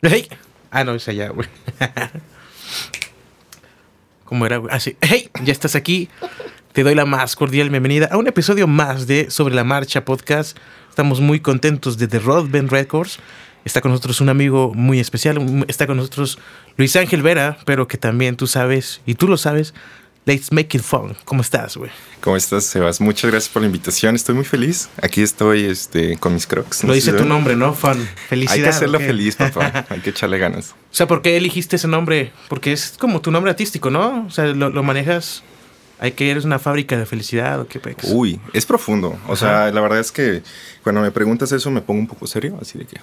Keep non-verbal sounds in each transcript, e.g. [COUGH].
Hey. Ah, no, es allá, güey. [LAUGHS] ¿Cómo era, güey? Ah, sí. Hey, ya estás aquí. Te doy la más cordial bienvenida a un episodio más de Sobre la Marcha Podcast. Estamos muy contentos de The Road Band Records. Está con nosotros un amigo muy especial. Está con nosotros Luis Ángel Vera, pero que también tú sabes, y tú lo sabes, Let's Make It Fun. ¿Cómo estás, güey? ¿Cómo estás, Sebas? Muchas gracias por la invitación. Estoy muy feliz. Aquí estoy este, con mis crocs. Lo dice tu nombre, ¿no? Fun. Felicidad. Hay que hacerlo feliz, [LAUGHS] papá. Hay que echarle ganas. O sea, ¿por qué elegiste ese nombre? Porque es como tu nombre artístico, ¿no? O sea, lo, manejas. ¿Hay que eres una fábrica de felicidad o qué pex? Uy, es profundo. O sea, la verdad es que cuando me preguntas eso me pongo un poco serio, así de que.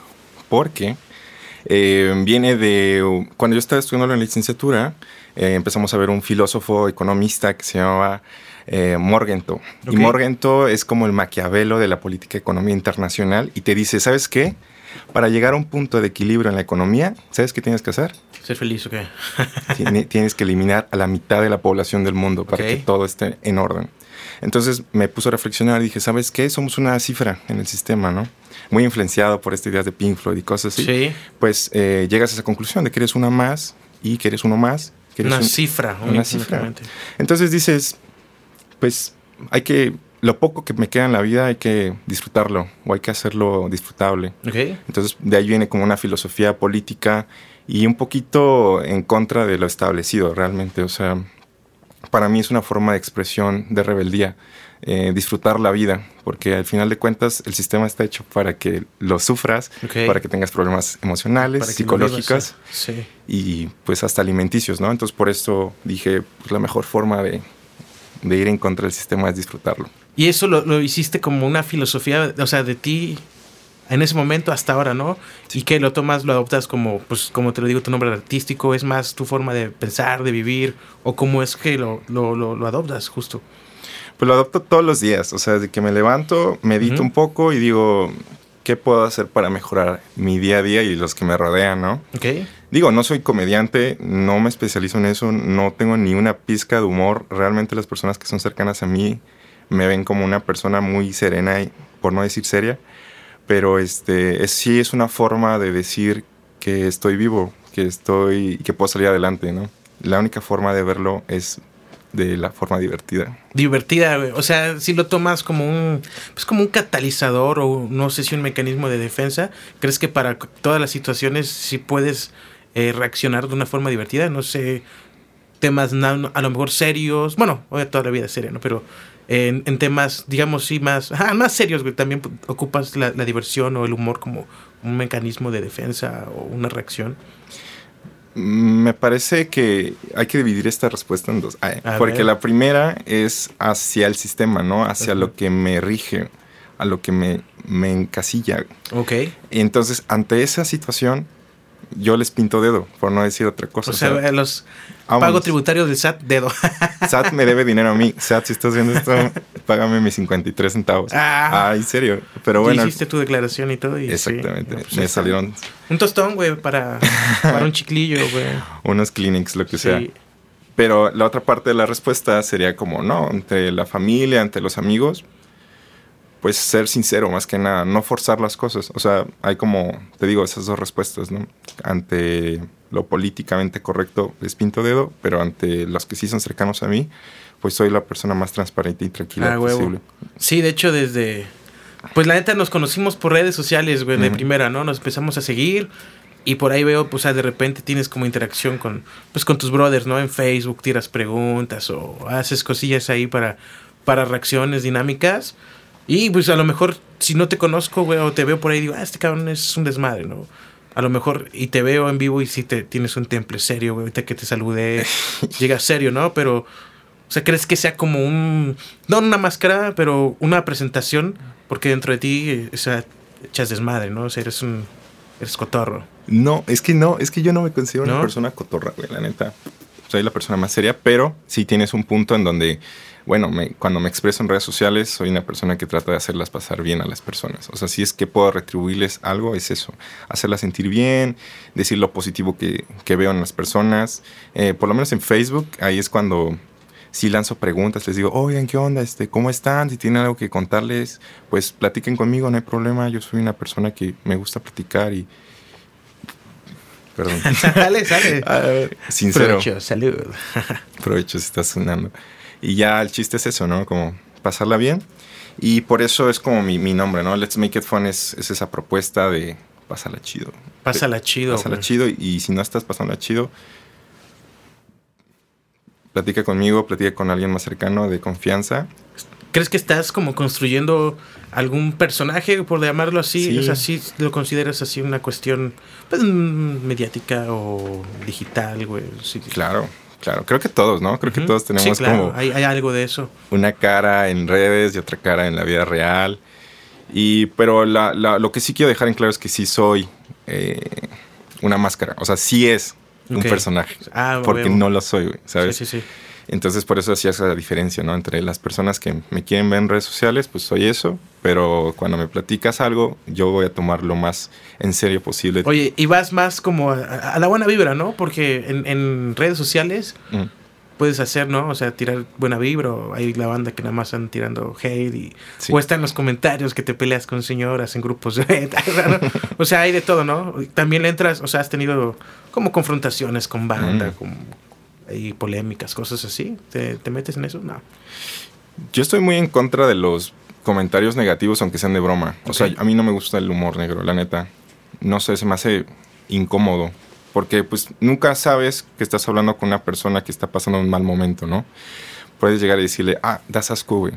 Porque eh, viene de. Cuando yo estaba estudiando la licenciatura, eh, empezamos a ver un filósofo economista que se llamaba eh, Morgenthau. Y Morgenthau es como el maquiavelo de la política economía internacional y te dice, ¿sabes qué? Para llegar a un punto de equilibrio en la economía, ¿sabes qué tienes que hacer? Ser feliz, ¿o qué? [LAUGHS] tienes que eliminar a la mitad de la población del mundo para que todo esté en orden. Entonces me puso a reflexionar y dije, ¿sabes qué? Somos una cifra en el sistema, ¿no? Muy influenciado por esta idea de Pink Floyd y cosas así. Sí. Pues eh, llegas a esa conclusión de que eres una más y que eres uno más una cifra. Una cifra. Entonces dices, pues hay que, lo poco que me queda en la vida hay que disfrutarlo o hay que hacerlo disfrutable. Entonces de ahí viene como una filosofía política y un poquito en contra de lo establecido realmente. O sea, para mí es una forma de expresión de rebeldía. Eh, disfrutar la vida, porque al final de cuentas el sistema está hecho para que lo sufras, para que tengas problemas emocionales, psicológicos y pues hasta alimenticios, ¿no? Entonces por eso dije, pues la mejor forma de, ir en contra del sistema es disfrutarlo. Y eso lo, hiciste como una filosofía, o sea, de ti en ese momento hasta ahora, ¿no? Y que lo tomas, lo adoptas como, pues, como te lo digo, tu nombre artístico, es más tu forma de pensar, de vivir, o cómo es que lo, lo, lo adoptas justo. Pues lo adopto todos los días, o sea, desde que me levanto, medito un poco y digo, ¿qué puedo hacer para mejorar mi día a día y los que me rodean, no? Ok. Digo, no soy comediante, no me especializo en eso, no tengo ni una pizca de humor. Realmente las personas que son cercanas a mí me ven como una persona muy serena y, por no decir seria. Pero este, sí es una forma de decir que estoy vivo, que estoy, que puedo salir adelante, ¿no? La única forma de verlo es de la forma divertida. Divertida, O sea, si lo tomas como un, pues como un catalizador o no sé si un mecanismo de defensa, ¿crees que para todas las situaciones sí puedes eh, reaccionar de una forma divertida? No sé, temas a lo mejor serios, bueno, toda la vida es seria, ¿no? Pero en, temas, digamos, sí, más, más serios, también ocupas la diversión o el humor como un mecanismo de defensa o una reacción. Me parece que hay que dividir esta respuesta en dos. porque la primera es hacia el sistema, ¿no? Hacia lo que me rige, a lo que me, me encasilla. Ok. Y entonces, ante esa situación, yo les pinto dedo, por no decir otra cosa. O sea, los pago tributarios del SAT, dedo. [LAUGHS] SAT me debe dinero a mí. SAT, si estás viendo esto, págame mis 53 centavos. Ah, en serio. Pero bueno. Hiciste tu declaración y todo. exactamente. Pues me salieron. Un tostón, güey, para, para un chiclillo, [LAUGHS] güey. Unos clinics, lo que sea. Pero la otra parte de la respuesta sería como, no, entre la familia, entre los amigos, pues ser sincero más que nada, no forzar las cosas. O sea, hay como, te digo, esas dos respuestas, ¿no? Ante lo políticamente correcto les pinto dedo, pero ante los que sí son cercanos a mí, pues soy la persona más transparente y tranquila ah, posible. Sí, de hecho, desde... Pues la neta nos conocimos por redes sociales, güey, de primera, ¿no? Nos empezamos a seguir y por ahí veo, pues, de repente tienes como interacción con, pues, con tus brothers, ¿no? En Facebook tiras preguntas o haces cosillas ahí para, para reacciones dinámicas. Y pues a lo mejor, si no te conozco, güey, o te veo por ahí, digo, ah, este cabrón es un desmadre, ¿no? A lo mejor, y te veo en vivo y si te tienes un temple serio, güey, ahorita que te saludé, [LAUGHS] llega serio, ¿no? Pero, o sea, ¿crees que sea como un, no una máscara, pero una presentación? Porque dentro de ti, o sea, echas desmadre, ¿no? O sea, eres un, eres cotorro. No, es que no, es que yo no me considero una persona cotorra, güey, la neta. Soy la persona más seria, pero sí tienes un punto en donde bueno, cuando me expreso en redes sociales, soy una persona que trata de hacerlas pasar bien a las personas. O sea, si es que puedo retribuirles algo, es eso. Hacerlas sentir bien, decir lo positivo que, veo en las personas. Eh, por lo menos en Facebook, ahí es cuando si lanzo preguntas, les digo, oigan, ¿qué onda? Este, ¿Cómo están? Si tienen algo que contarles, pues platiquen conmigo, no hay problema. Yo soy una persona que me gusta platicar y perdón. [LAUGHS] sale, sale. sincero. Provecho, salud. [LAUGHS] Provecho, si está sonando. Y ya el chiste es eso, ¿no? Como pasarla bien. Y por eso es como mi, mi nombre, ¿no? Let's Make It Fun es, es esa propuesta de pásala chido. Pásala chido. Pásala chido. Y si no estás pasando chido, platica conmigo, platica con alguien más cercano de confianza. ¿Crees que estás como construyendo algún personaje, por llamarlo así? Sí. O sea, ¿sí lo consideras así una cuestión pues, mediática o digital, güey? Sí. Claro, claro. Creo que todos, ¿no? Creo que todos tenemos sí, claro. como... Hay, hay algo de eso. Una cara en redes y otra cara en la vida real. Y, pero la, la, lo que sí quiero dejar en claro es que sí soy eh, una máscara. O sea, sí es un personaje. Ah, porque veo. no lo soy, güey, ¿sabes? Sí, sí, sí. Entonces, por eso hacía esa diferencia, ¿no? Entre las personas que me quieren ver en redes sociales, pues soy eso, pero cuando me platicas algo, yo voy a tomar lo más en serio posible. Oye, y vas más como a, a la buena vibra, ¿no? Porque en, en redes sociales mm. puedes hacer, ¿no? O sea, tirar buena vibra, o hay la banda que nada más están tirando hate, y, sí. o está en los comentarios que te peleas con señoras en grupos de... [LAUGHS] o sea, hay de todo, ¿no? También le entras, o sea, has tenido como confrontaciones con banda, mm. con y polémicas, cosas así. ¿Te, ¿Te, metes en eso? No. Yo estoy muy en contra de los comentarios negativos, aunque sean de broma. Okay. O sea, a mí no me gusta el humor negro, la neta. No sé, se me hace incómodo. Porque pues nunca sabes que estás hablando con una persona que está pasando un mal momento, ¿no? Puedes llegar y decirle, ah, das asco, güey.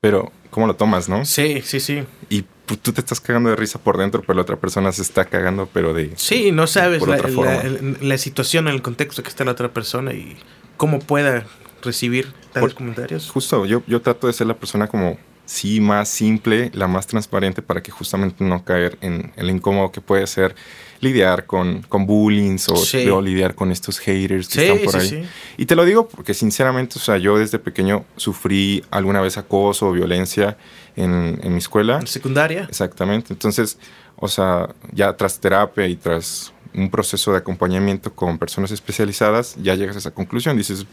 Pero, ¿cómo lo tomas, no? Sí, sí, sí. Y tú te estás cagando de risa por dentro, pero la otra persona se está cagando, pero de. Sí, no sabes la, la, la, situación, en el contexto que está la otra persona y cómo pueda recibir tales por, comentarios. Justo, yo, yo trato de ser la persona como sí más simple, la más transparente para que justamente no caer en el incómodo que puede ser lidiar con, con bullying o, sí. o, lidiar con estos haters que sí, están por ahí. Sí, y te lo digo porque sinceramente, o sea, yo desde pequeño sufrí alguna vez acoso o violencia en, en mi escuela. ¿En secundaria? Exactamente. Entonces, o sea, ya tras terapia y tras un proceso de acompañamiento con personas especializadas, ya llegas a esa conclusión. Dices,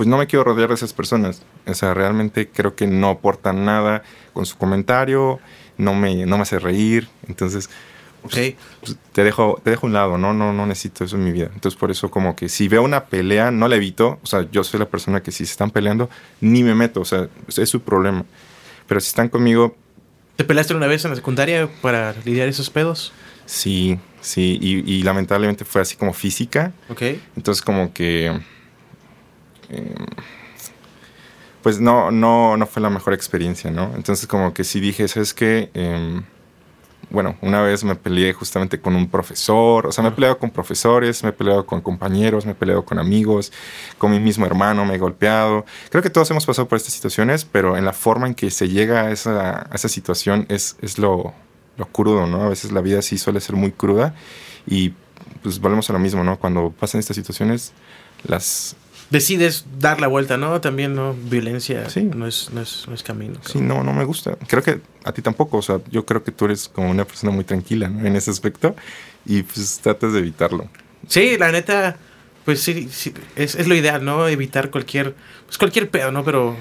pues no me quiero rodear de esas personas. O sea, realmente creo que no aportan nada con su comentario, no me, no me hace reír. Entonces, okay. pues, te, dejo, te dejo a un lado, ¿no? ¿no? No necesito eso en mi vida. Entonces, por eso como que si veo una pelea, no la evito. O sea, yo soy la persona que si se están peleando, ni me meto. O sea, es su problema. Pero si están conmigo... ¿Te peleaste una vez en la secundaria para lidiar esos pedos? Sí, sí. Y, y lamentablemente fue así como física. Ok. Entonces como que eh, pues no, no, no fue la mejor experiencia, ¿no? Entonces como que sí dije, ¿sabes qué? Eh, bueno, una vez me peleé justamente con un profesor, o sea, me he peleado con profesores, me he peleado con compañeros, me he peleado con amigos, con mi mismo hermano, me he golpeado. Creo que todos hemos pasado por estas situaciones, pero en la forma en que se llega a esa, a esa situación es, es lo, lo crudo, ¿no? A veces la vida sí suele ser muy cruda y pues volvemos a lo mismo, ¿no? Cuando pasan estas situaciones, las, decides dar la vuelta, ¿no? También, ¿no? Violencia sí. no, es, no, es, no es camino. Creo. Sí, no, no me gusta. Creo que a ti tampoco, o sea, yo creo que tú eres como una persona muy tranquila, ¿no? En ese aspecto y pues tratas de evitarlo. Sí, la neta, pues sí, sí es, es, lo ideal, ¿no? Evitar cualquier, pues cualquier pedo, ¿no? Pero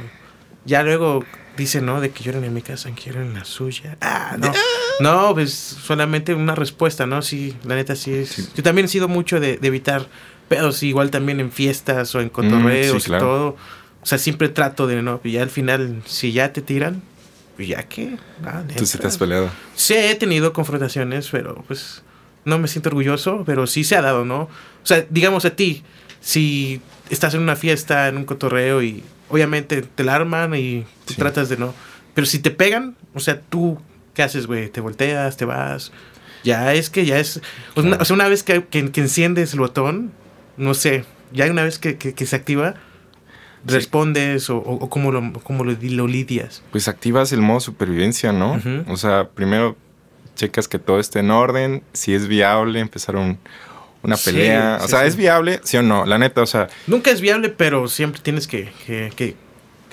ya luego dicen, ¿no? De que lloran en mi casa, quiero en la suya. Ah, no. [LAUGHS] No, pues solamente una respuesta, ¿no? Sí, la neta sí es. Sí. Yo también he sido mucho de, de evitar pedos, igual también en fiestas o en cotorreos mm, sí, claro. y todo. O sea, siempre trato de no, y ya al final, si ya te tiran, pues ya que. Ah, Tú sí te has peleado. Sí, he tenido confrontaciones, pero pues no me siento orgulloso, pero sí se ha dado, ¿no? O sea, digamos a ti, si estás en una fiesta, en un cotorreo y obviamente te la arman y sí. tratas de no. Pero si te pegan, o sea, tú, ¿qué haces, güey? Te volteas, te vas. Ya es que ya es. Claro. O sea, una vez que, que, que enciendes el botón, no sé, ya una vez que, que, que se activa, sí. respondes o, o, cómo, lo, cómo lo, lo, lidias? Pues activas el modo supervivencia, ¿no? Uh -huh. O sea, primero checas que todo esté en orden, si es viable empezar un, una pelea. Sí, o sea, ¿es viable? ¿Sí o no? La neta, o sea... Nunca es viable, pero siempre tienes que, que, que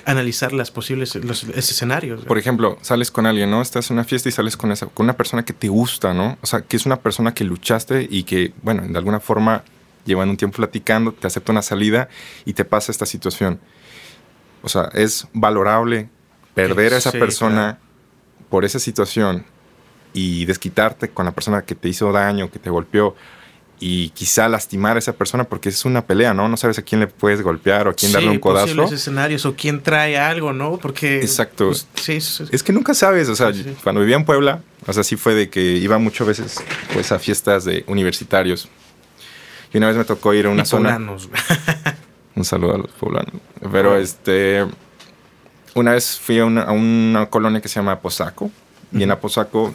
analizar las posibles los escenarios. Por ejemplo, sales con alguien, ¿no? Estás en una fiesta y sales con esa con una persona que te gusta, ¿no? O sea, que es una persona que luchaste y que, bueno, de alguna forma llevan un tiempo platicando, te acepta una salida y te pasa esta situación. O sea, es valorable perder a esa sí, persona claro. por esa situación y desquitarte con la persona que te hizo daño, que te golpeó y quizá lastimar a esa persona porque es una pelea, ¿no? No sabes a quién le puedes golpear o a quién darle un codazo. los escenarios o quién trae algo, ¿no? Porque Exacto. Pues, sí, es que nunca sabes, o sea, cuando vivía en Puebla, o sea, sí fue de que iba muchas veces pues a fiestas de universitarios. Y una vez me tocó ir a una zona [LAUGHS] Un saludo a los poblanos. Pero este una vez fui a una, a una colonia que se llama Aposaco y en Aposaco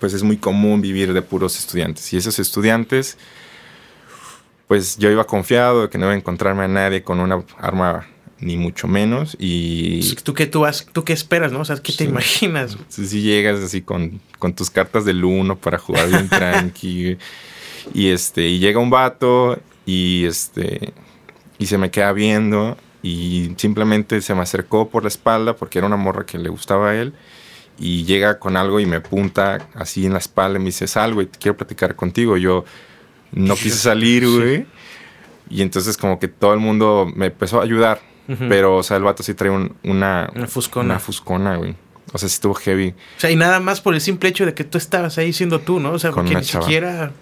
pues es muy común vivir de puros estudiantes. Y esos estudiantes, pues yo iba confiado de que no iba a encontrarme a nadie con una arma ni mucho menos y... ¿Tú qué, tú, vas, tú qué esperas, no? O sea, ¿qué te imaginas? Si llegas así con, con, tus cartas del uno para jugar bien [LAUGHS] tranqui y este, y llega un vato y este, y se me queda viendo y simplemente se me acercó por la espalda porque era una morra que le gustaba a él y llega con algo y me apunta así en la espalda y me dice, sal, güey, quiero platicar contigo. Yo no [LAUGHS] quise salir, güey. Y entonces como que todo el mundo me empezó a ayudar. Pero, o sea, el vato sí trae una... Una fuscona. Una fuscona, güey. O sea, sí estuvo heavy. O sea, y nada más por el simple hecho de que tú estabas ahí siendo tú, ¿no? O sea, porque ni siquiera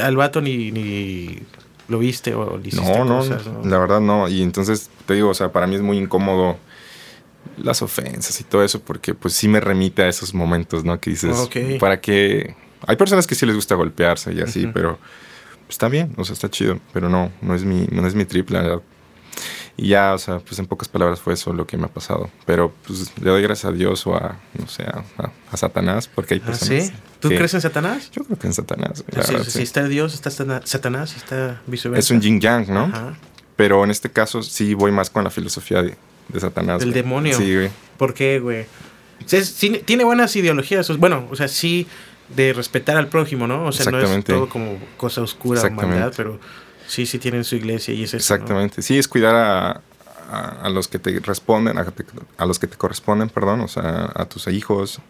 al vato ni, ni lo viste o le hiciste no, no, la verdad no. Y entonces, te digo, o sea, para mí es muy incómodo las ofensas y todo eso, porque pues sí me remite a esos momentos, ¿no? Que dices, para que... Hay personas que sí les gusta golpearse y así, pero está bien, o sea, está chido, pero no, no es mi, no es mi triple, verdad. Y ya, o sea, pues en pocas palabras fue eso lo que me ha pasado. Pero pues le doy gracias a Dios o a, no sé, a, Satanás, porque hay ah, personas. ¿Sí? ¿Tú crees en Satanás? Yo creo que en Satanás. si está Dios, está Satanás, está viceversa. Es un yin yang, ¿no? Pero en este caso sí voy más con la filosofía de, de Satanás. Del demonio. Sí, güey. ¿Por qué, güey? tiene buenas ideologías. Bueno, o sea, sí de respetar al prójimo, ¿no? O sea, no es todo como cosa oscura o maldad, pero sí, sí tienen su iglesia y es eso. Exactamente. Sí, es cuidar a, a, los que te responden, a, a, los que te corresponden, perdón, o sea, a tus hijos.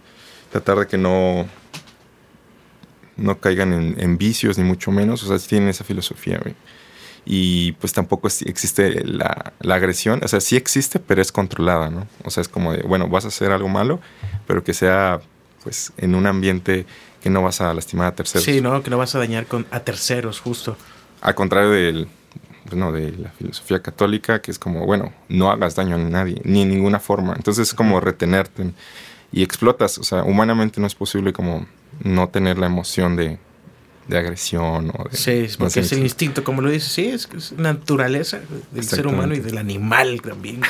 Tratar de que no no caigan en, en vicios, ni mucho menos. O sea, tienen esa filosofía, güey y pues tampoco existe la, la, agresión, o sea, sí existe, pero es controlada, ¿no? O sea, es como de, bueno, vas a hacer algo malo, pero que sea pues en un ambiente que no vas a lastimar a terceros. Sí, ¿no? Que no vas a dañar con, a terceros, justo. Al contrario del, bueno, de la filosofía católica, que es como, bueno, no hagas daño a nadie, ni en ninguna forma. Entonces es como retenerte y explotas, o sea, humanamente no es posible como no tener la emoción de, de agresión o de... Sí, porque es el instinto, como lo dices, sí, es, es naturaleza del ser humano y del animal también.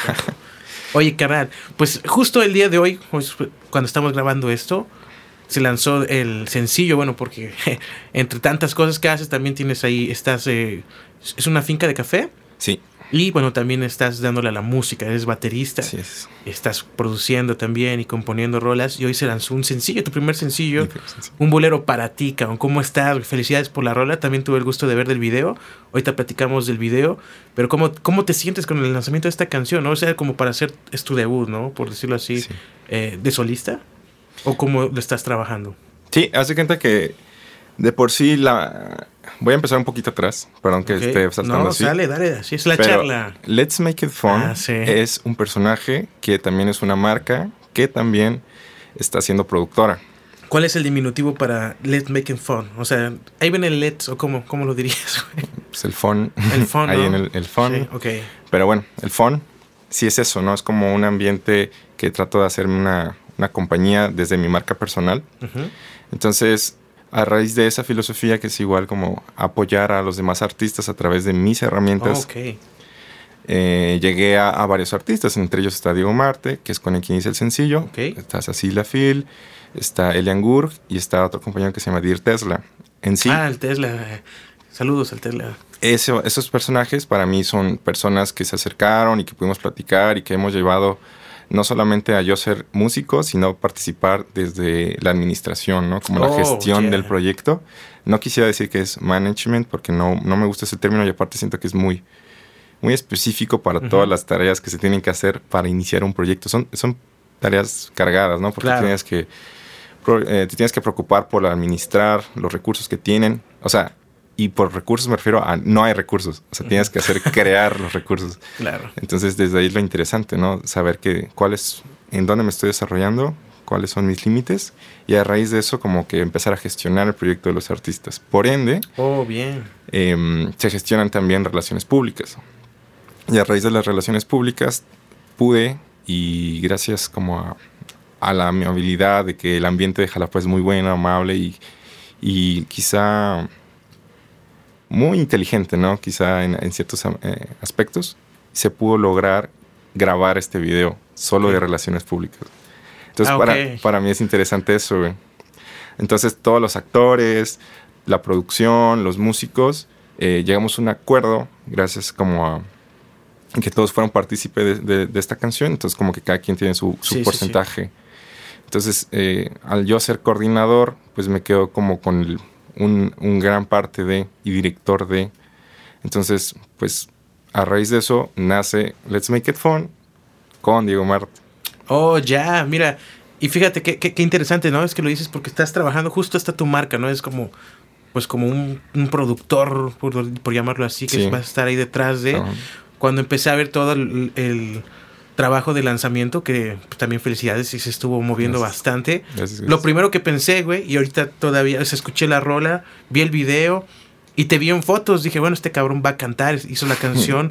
[LAUGHS] Oye, carnal, pues justo el día de hoy, pues, cuando estamos grabando esto, se lanzó el sencillo, bueno, porque [LAUGHS] entre tantas cosas que haces, también tienes ahí, estás, eh, es una finca de café. Sí. Y bueno, también estás dándole a la música, eres baterista. Estás produciendo también y componiendo rolas. Y hoy se lanzó un sencillo, tu primer sencillo, un bolero para ti, cabrón. ¿Cómo estás? Felicidades por la rola. También tuve el gusto de ver del video. Ahorita platicamos del video. Pero ¿cómo, cómo te sientes con el lanzamiento de esta canción? ¿no? O sea, como para hacer es tu debut, ¿no? Por decirlo así, eh, de solista. ¿O cómo lo estás trabajando? Sí, hace cuenta que de por sí la Voy a empezar un poquito atrás, perdón que esté saltando no, Dale, dale, así es la charla. Let's Make It Fun ah, es un personaje que también es una marca que también está siendo productora. ¿Cuál es el diminutivo para Let's Make It Fun? O sea, ahí ven el Let's, o cómo, cómo lo dirías. pues el fun. El fun. [LAUGHS] ahí en el, el fun. Sí, okay. Pero bueno, el fun sí es eso, ¿no? Es como un ambiente que trato de hacerme una, una compañía desde mi marca personal. Entonces, a raíz de esa filosofía que es igual como apoyar a los demás artistas a través de mis herramientas. Eh, llegué a, varios artistas, entre ellos está Diego Marte, que es con el que hice el sencillo. Está Cecilia Phil, está Elian Gurg y está otro compañero que se llama Dir Tesla. En sí. Ah, el Tesla. Saludos al Tesla. Eso, esos personajes para mí son personas que se acercaron y que pudimos platicar y que hemos llevado no solamente a yo ser músico, sino participar desde la administración, ¿no? Como la oh, gestión del proyecto. No quisiera decir que es management, porque no, no me gusta ese término y aparte siento que es muy, muy específico para todas las tareas que se tienen que hacer para iniciar un proyecto. Son, son tareas cargadas, ¿no? Porque tienes que, eh, te tienes que preocupar por administrar los recursos que tienen. O sea, y por recursos me refiero a no hay recursos. O sea, tienes que hacer crear los recursos. Claro. Entonces, desde ahí lo interesante, ¿no? Saber que cuál es, en dónde me estoy desarrollando, cuáles son mis límites y a raíz de eso como que empezar a gestionar el proyecto de los artistas. Por ende, oh, bien. Em, se gestionan también relaciones públicas. Y a raíz de las relaciones públicas pude, y gracias como a, a la amabilidad de que el ambiente de Jalapa es muy bueno, amable y, y quizá muy inteligente, ¿no? Quizá en, ciertos eh, aspectos, se pudo lograr grabar este video solo de relaciones públicas. Entonces, ah, para, para mí es interesante eso, güey. Entonces, todos los actores, la producción, los músicos, eh, llegamos a un acuerdo, gracias como a que todos fueron partícipes de, esta canción, entonces como que cada quien tiene su, porcentaje. Entonces, eh, al yo ser coordinador, pues me quedo como con un, un, gran parte de y director de. Entonces, pues a raíz de eso nace Let's Make It Fun con Diego Mart. Oh, ya, mira. Y fíjate qué, qué, interesante, ¿no? Es que lo dices porque estás trabajando justo hasta tu marca, ¿no? Es como, pues como un, un productor, por, llamarlo así, que va a estar ahí detrás de. Cuando empecé a ver todo el, trabajo de lanzamiento, que pues, también felicidades y se estuvo moviendo bastante. Lo primero que pensé, güey, y ahorita todavía, o escuché la rola, vi el video y te vi en fotos, dije, bueno, este cabrón va a cantar, hizo la [LAUGHS] canción.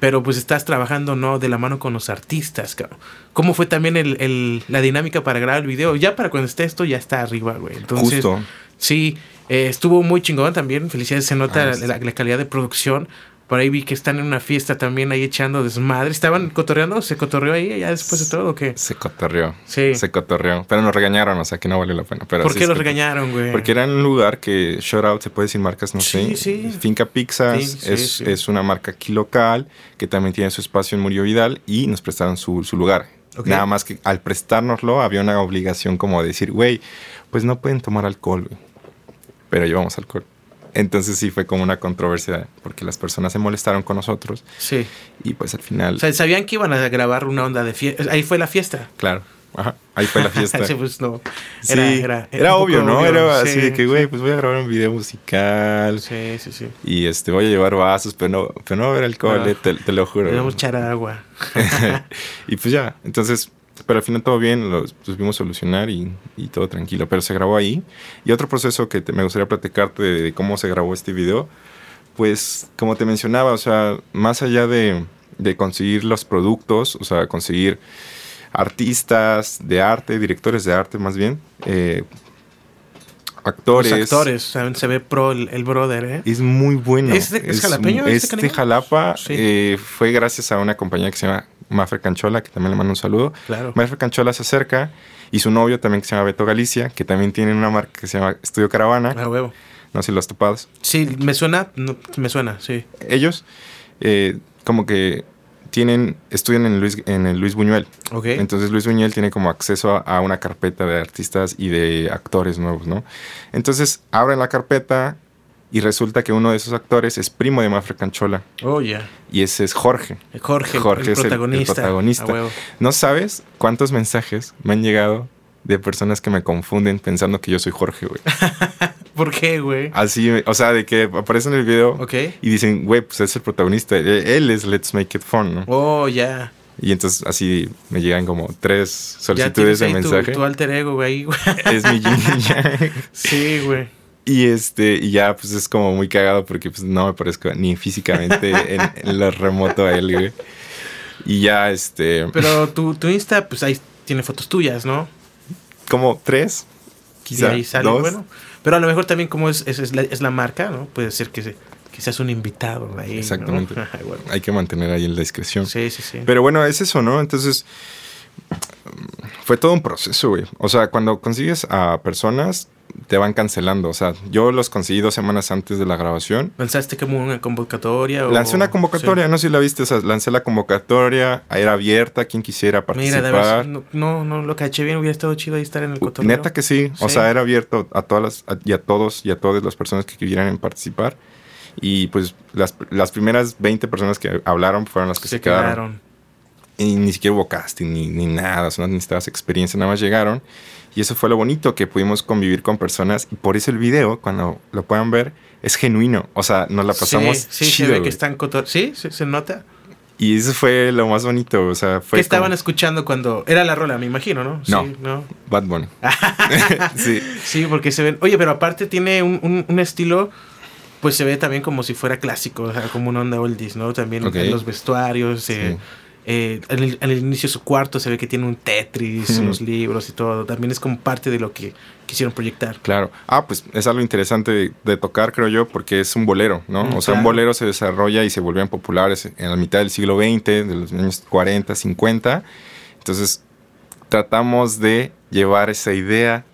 pero pues estás trabajando, ¿no? De la mano con los artistas, cabrón. ¿Cómo fue también el, la dinámica para grabar el video? Ya para cuando esté esto, ya está arriba, güey. Entonces, Justo. sí, eh, estuvo muy chingón también. Felicidades, se nota ah, la, calidad de producción. Por ahí vi que están en una fiesta también ahí echando desmadre. ¿Estaban cotorreando? ¿Se cotorreó ahí ya después de todo o qué? Se cotorreó. Sí. Se cotorreó. Pero nos regañaron, o sea que no vale la pena. Pero ¿Por qué los regañaron, güey? Porque era un lugar que, shout out, se puede decir marcas, no sé. Sí. Finca Pizzas es, es, una marca aquí local que también tiene su espacio en Murillo Vidal y nos prestaron su, su lugar. Nada más que al prestárnoslo había una obligación como de decir, güey, pues no pueden tomar alcohol, güey. Pero llevamos alcohol. Entonces sí fue como una controversia porque las personas se molestaron con nosotros. Sí. Y pues al final... O sea, sabían que iban a grabar una onda de fiesta. Ahí fue la fiesta. Claro. Ajá, ahí fue la [LAUGHS] fiesta. sí, pues no. Era, sí, era, era, obvio, ¿no? era así de que, güey, pues voy a grabar un video musical. Sí, sí, sí. Y este, voy a llevar vasos, pero no, pero no va a haber alcohol, eh, te, te, lo juro. Vamos a echar agua. [LAUGHS] y pues ya, entonces pero al final todo bien, lo pudimos solucionar y, y, todo tranquilo. Pero se grabó ahí. Y otro proceso que me gustaría platicarte de, cómo se grabó este video, pues como te mencionaba, o sea, más allá de, de conseguir los productos, o sea, conseguir artistas de arte, directores de arte más bien, eh, actores. Los actores, se ve pro el, brother, ¿eh? Es muy bueno. ¿Es, es jalapeño? ¿Es de Jalapa eh, fue gracias a una compañía que se llama Mafre Canchola, que también le mando un saludo. Claro. Mafre Canchola se acerca y su novio también que se llama Beto Galicia, que también tiene una marca que se llama Estudio Caravana. Ah, huevo. No sé si lo has topado. Sí, me suena, me suena, sí. Ellos eh, como que tienen, estudian en Luis, en el Luis Buñuel. Okay. Entonces Luis Buñuel tiene como acceso a, una carpeta de artistas y de actores nuevos, ¿no? Entonces abren la carpeta y resulta que uno de esos actores es primo de Mafre Canchola. Oh, ya. Y ese es Jorge. Jorge, Jorge el es protagonista. El, protagonista. no sabes cuántos mensajes me han llegado de personas que me confunden pensando que yo soy Jorge, güey. [LAUGHS] ¿Por qué, güey? Así, o sea, de que aparecen en el video y dicen, güey, pues es el protagonista. E, él es Let's Make It Fun, ¿no? Oh, ya. Y entonces así me llegan como tres solicitudes de mensaje. Tu, tu alter ego, güey. Es mi [LAUGHS] Sí, güey. Y este, y ya pues es como muy cagado porque pues no me parezco ni físicamente [LAUGHS] en, lo remoto a él, güey. Y ya este. Pero tu, tu Insta, pues ahí tiene fotos tuyas, ¿no? Como tres, quizás. ahí sale, bueno. Pero a lo mejor también como es, es, la, es la, marca, ¿no? Puede ser que, seas un invitado ahí. Exactamente. [LAUGHS] Hay que mantener ahí la discreción. Sí, sí, sí. Pero bueno, es eso, ¿no? Entonces, fue todo un proceso, güey. O sea, cuando consigues a personas, te van cancelando. O sea, yo los conseguí dos semanas antes de la grabación. ¿Lanzaste como una convocatoria? Lancé una convocatoria, no sé si la viste. O sea, lancé la convocatoria, era abierta, quien quisiera participar. Mira, de verdad, no, no, lo caché bien, hubiera estado chido ahí estar en el cotorreo. Neta que sí. O sea, era abierto a todas las, y a todos y a todas las personas que quisieran participar. Y pues las, las primeras 20 personas que hablaron fueron las que se, quedaron. Y ni siquiera hubo casting ni, ni nada, o sea, no necesitabas experiencia, nada más llegaron. Y eso fue lo bonito, que pudimos convivir con personas. Y por eso el video, cuando lo puedan ver, es genuino. O sea, nos la pasamos sí, sí, Se ve que están Sí, se, nota. Y eso fue lo más bonito, o sea, fue... ¿Qué estaban escuchando cuando... Era la rola, me imagino, ¿no? No, sí, ¿no? Bad Bunny. [LAUGHS] [LAUGHS] sí. sí, porque se ven... Oye, pero aparte tiene un, un, estilo, pues se ve también como si fuera clásico, o sea, como una onda oldies, ¿no? También en los vestuarios, eh, eh, en, el, inicio de su cuarto se ve que tiene un Tetris, los libros y todo. También es como parte de lo que quisieron proyectar. Claro. Ah, pues es algo interesante de, tocar, creo yo, porque es un bolero, ¿no? Mm, o sea, un bolero se desarrolla y se volvían populares en la mitad del siglo XX, de los años 40, 50. Entonces, tratamos de llevar esa idea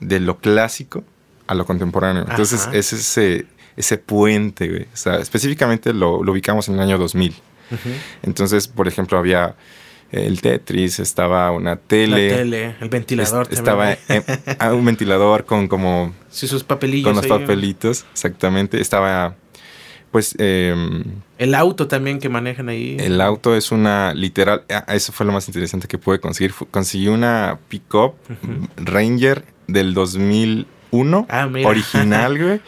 de lo clásico a lo contemporáneo. Entonces, es ese, ese puente, güey. O sea, específicamente lo, lo ubicamos en el año 2000. Entonces, por ejemplo, había el Tetris, estaba una tele. La tele, el ventilador. estaba ah, un ventilador con como... Sí, sus papelillos. Con los papelitos, exactamente. Estaba, pues... Em, el auto también que manejan ahí. El auto es una literal... Ah, eso fue lo más interesante que pude conseguir. Conseguí una pickup Ranger del 2001. Ah, original, [LAUGHS] güey.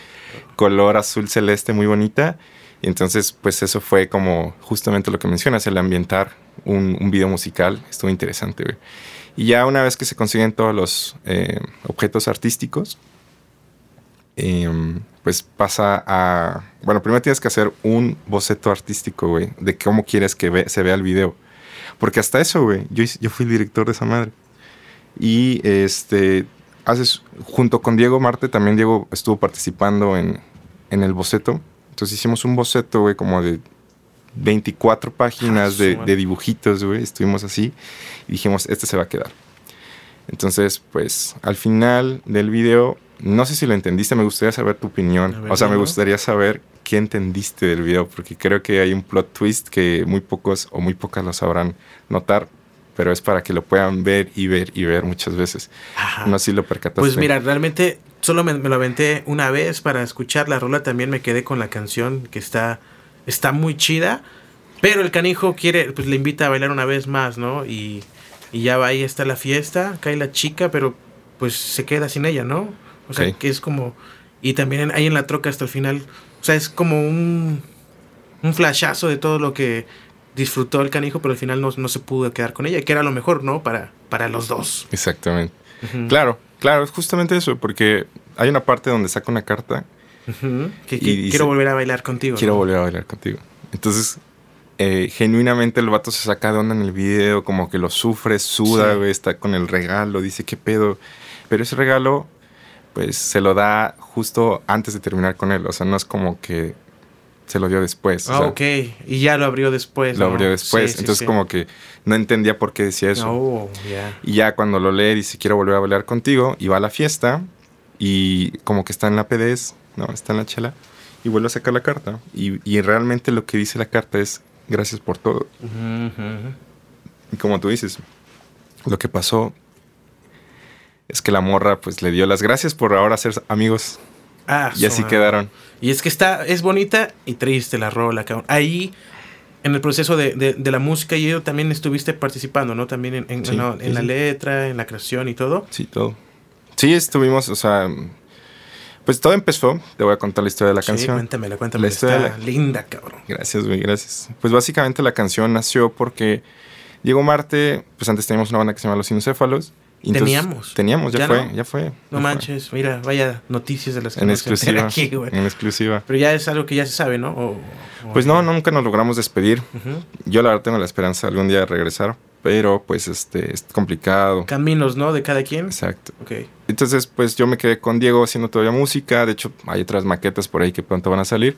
color azul celeste, muy bonita. Y entonces, pues eso fue como justamente lo que mencionas, el ambientar un, un video musical. Estuvo interesante, güey. Y ya una vez que se consiguen todos los eh, objetos artísticos, em, pues pasa a... Bueno, primero tienes que hacer un boceto artístico, güey, de cómo quieres que se vea el video. Porque hasta eso, güey, yo, yo fui el director de esa madre. Y este, haces, junto con Diego Marte, también Diego estuvo participando en, en el boceto entonces hicimos un boceto, güey, como de 24 páginas de, dibujitos, güey. Estuvimos así y dijimos, este se va a quedar. Entonces, pues al final del video, no sé si lo entendiste, me gustaría saber tu opinión. o sea, me gustaría saber qué entendiste del video, porque creo que hay un plot twist que muy pocos o muy pocas lo sabrán notar, pero es para que lo puedan ver y ver y ver muchas veces. No sé si lo percataste. Pues mira, realmente solo me, lo aventé una vez para escuchar la rola. También me quedé con la canción que está, está muy chida. Pero el canijo quiere, pues le invita a bailar una vez más, ¿no? Y, y ya va ahí está la fiesta, cae la chica, pero pues se queda sin ella, ¿no? O sea, que es como... Y también ahí en la troca hasta el final, o sea, es como un, un flashazo de todo lo que disfrutó el canijo, pero al final no, no se pudo quedar con ella, que era lo mejor, ¿no? Para, para los dos. Exactamente. Claro, claro, es justamente eso, porque hay una parte donde saca una carta. que, quiero volver a bailar contigo. Quiero volver a bailar contigo. Entonces, eh, genuinamente el vato se saca de onda en el video, como que lo sufre, suda, está con el regalo, dice qué pedo. Pero ese regalo, pues se lo da justo antes de terminar con él. O sea, no es como que se lo dio después. Ah, ok. Y ya lo abrió después. Lo abrió después. Entonces, como que no entendía por qué decía eso. Oh, y ya cuando lo lee, dice: Quiero volver a bailar contigo. Y va a la fiesta. Y como que está en la PDS, no, está en la chela. Y vuelve a sacar la carta. Y, y realmente lo que dice la carta es: Gracias por todo. Y como tú dices, lo que pasó es que la morra, pues le dio las gracias por ahora ser amigos. Ah, y así quedaron. Y es que está, es bonita y triste la rola, cabrón. Ahí, en el proceso de, de, la música, y yo también estuviste participando, ¿no? También en, en, la letra, en la creación y todo. Sí, todo. Sí, estuvimos, o sea, pues todo empezó, te voy a contar la historia de la sí, canción. Cuéntamela, cuéntamela. La historia linda, cabrón. Gracias, güey, gracias. Pues básicamente la canción nació porque Diego Marte, pues antes teníamos una banda que se llama Los Sinocéfalos teníamos. Teníamos, ya, fue, ya fue. No manches, mira, vaya noticias de las que en exclusiva, aquí, güey. En exclusiva. Pero ya es algo que ya se sabe, ¿no? pues no, nunca nos logramos despedir. Yo la verdad tengo la esperanza algún día de regresar, pero pues este es complicado. Caminos, ¿no? De cada quien. Exacto. Ok. Entonces, pues yo me quedé con Diego haciendo todavía música. De hecho, hay otras maquetas por ahí que pronto van a salir.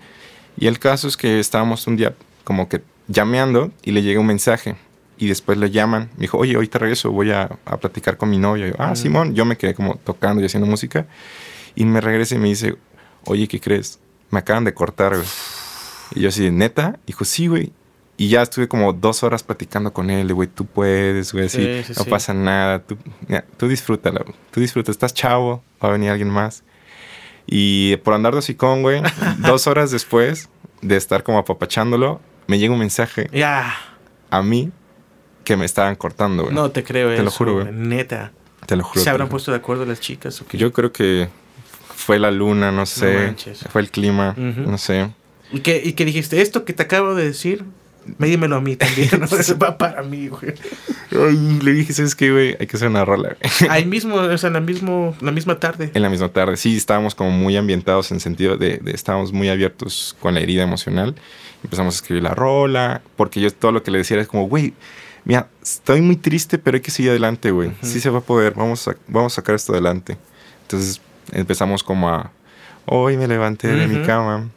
Y el caso es que estábamos un día como que llameando y le llega un mensaje y después le llaman. Me dijo, oye, hoy te regreso, voy a, a platicar con mi novio. ah, Simón, yo me quedé como tocando y haciendo música. Y me regresa y me dice, oye, ¿qué crees? Me acaban de cortar, güey. Y yo así, ¿neta? Dijo, sí, güey. Y ya estuve como dos horas platicando con él, güey, tú puedes, güey, así, no pasa nada, tú, tú disfrútalo, tú disfruta, estás chavo, va a venir alguien más. Y por andar de hocicón, güey, [LAUGHS] dos horas después de estar como apapachándolo, me llega un mensaje ya a mí que me estaban cortando, güey. No te creo, Te lo juro, güey. Neta. Te lo juro. ¿Se habrán puesto de acuerdo las chicas? ¿o qué? Yo creo que fue la luna, no sé. fue el clima, no sé. ¿Y qué, ¿Y qué dijiste? Esto que te acabo de decir Dímelo a mí también, ¿no? [LAUGHS] Eso [LAUGHS] va para mí, güey. Le dije, ¿sabes qué, güey? Hay que hacer una rola, güey. [LAUGHS] Ahí mismo, o sea, en la, mismo, la misma tarde. En la misma tarde, sí, estábamos como muy ambientados en sentido de, de estábamos muy abiertos con la herida emocional. Empezamos a escribir la rola, porque yo todo lo que le decía era como, güey, mira, estoy muy triste, pero hay que seguir adelante, güey. Sí se va a poder, vamos a, vamos a sacar esto adelante. Entonces empezamos como a, hoy me levanté de mi cama.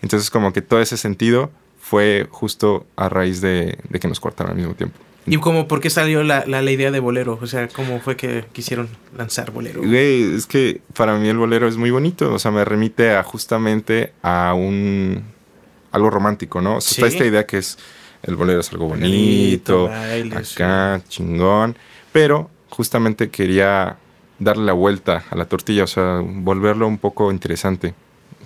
Entonces como que todo ese sentido fue justo a raíz de, que nos cortaron al mismo tiempo. ¿Y cómo, por qué salió la, la, idea de bolero? O sea, ¿cómo fue que quisieron lanzar bolero? Güey, es que para mí el bolero es muy bonito. O sea, me remite a justamente a un... algo romántico, ¿no? O sea, está esta idea que es el bolero es algo bonito, acá, chingón. Pero justamente quería darle la vuelta a la tortilla, o sea, volverlo un poco interesante.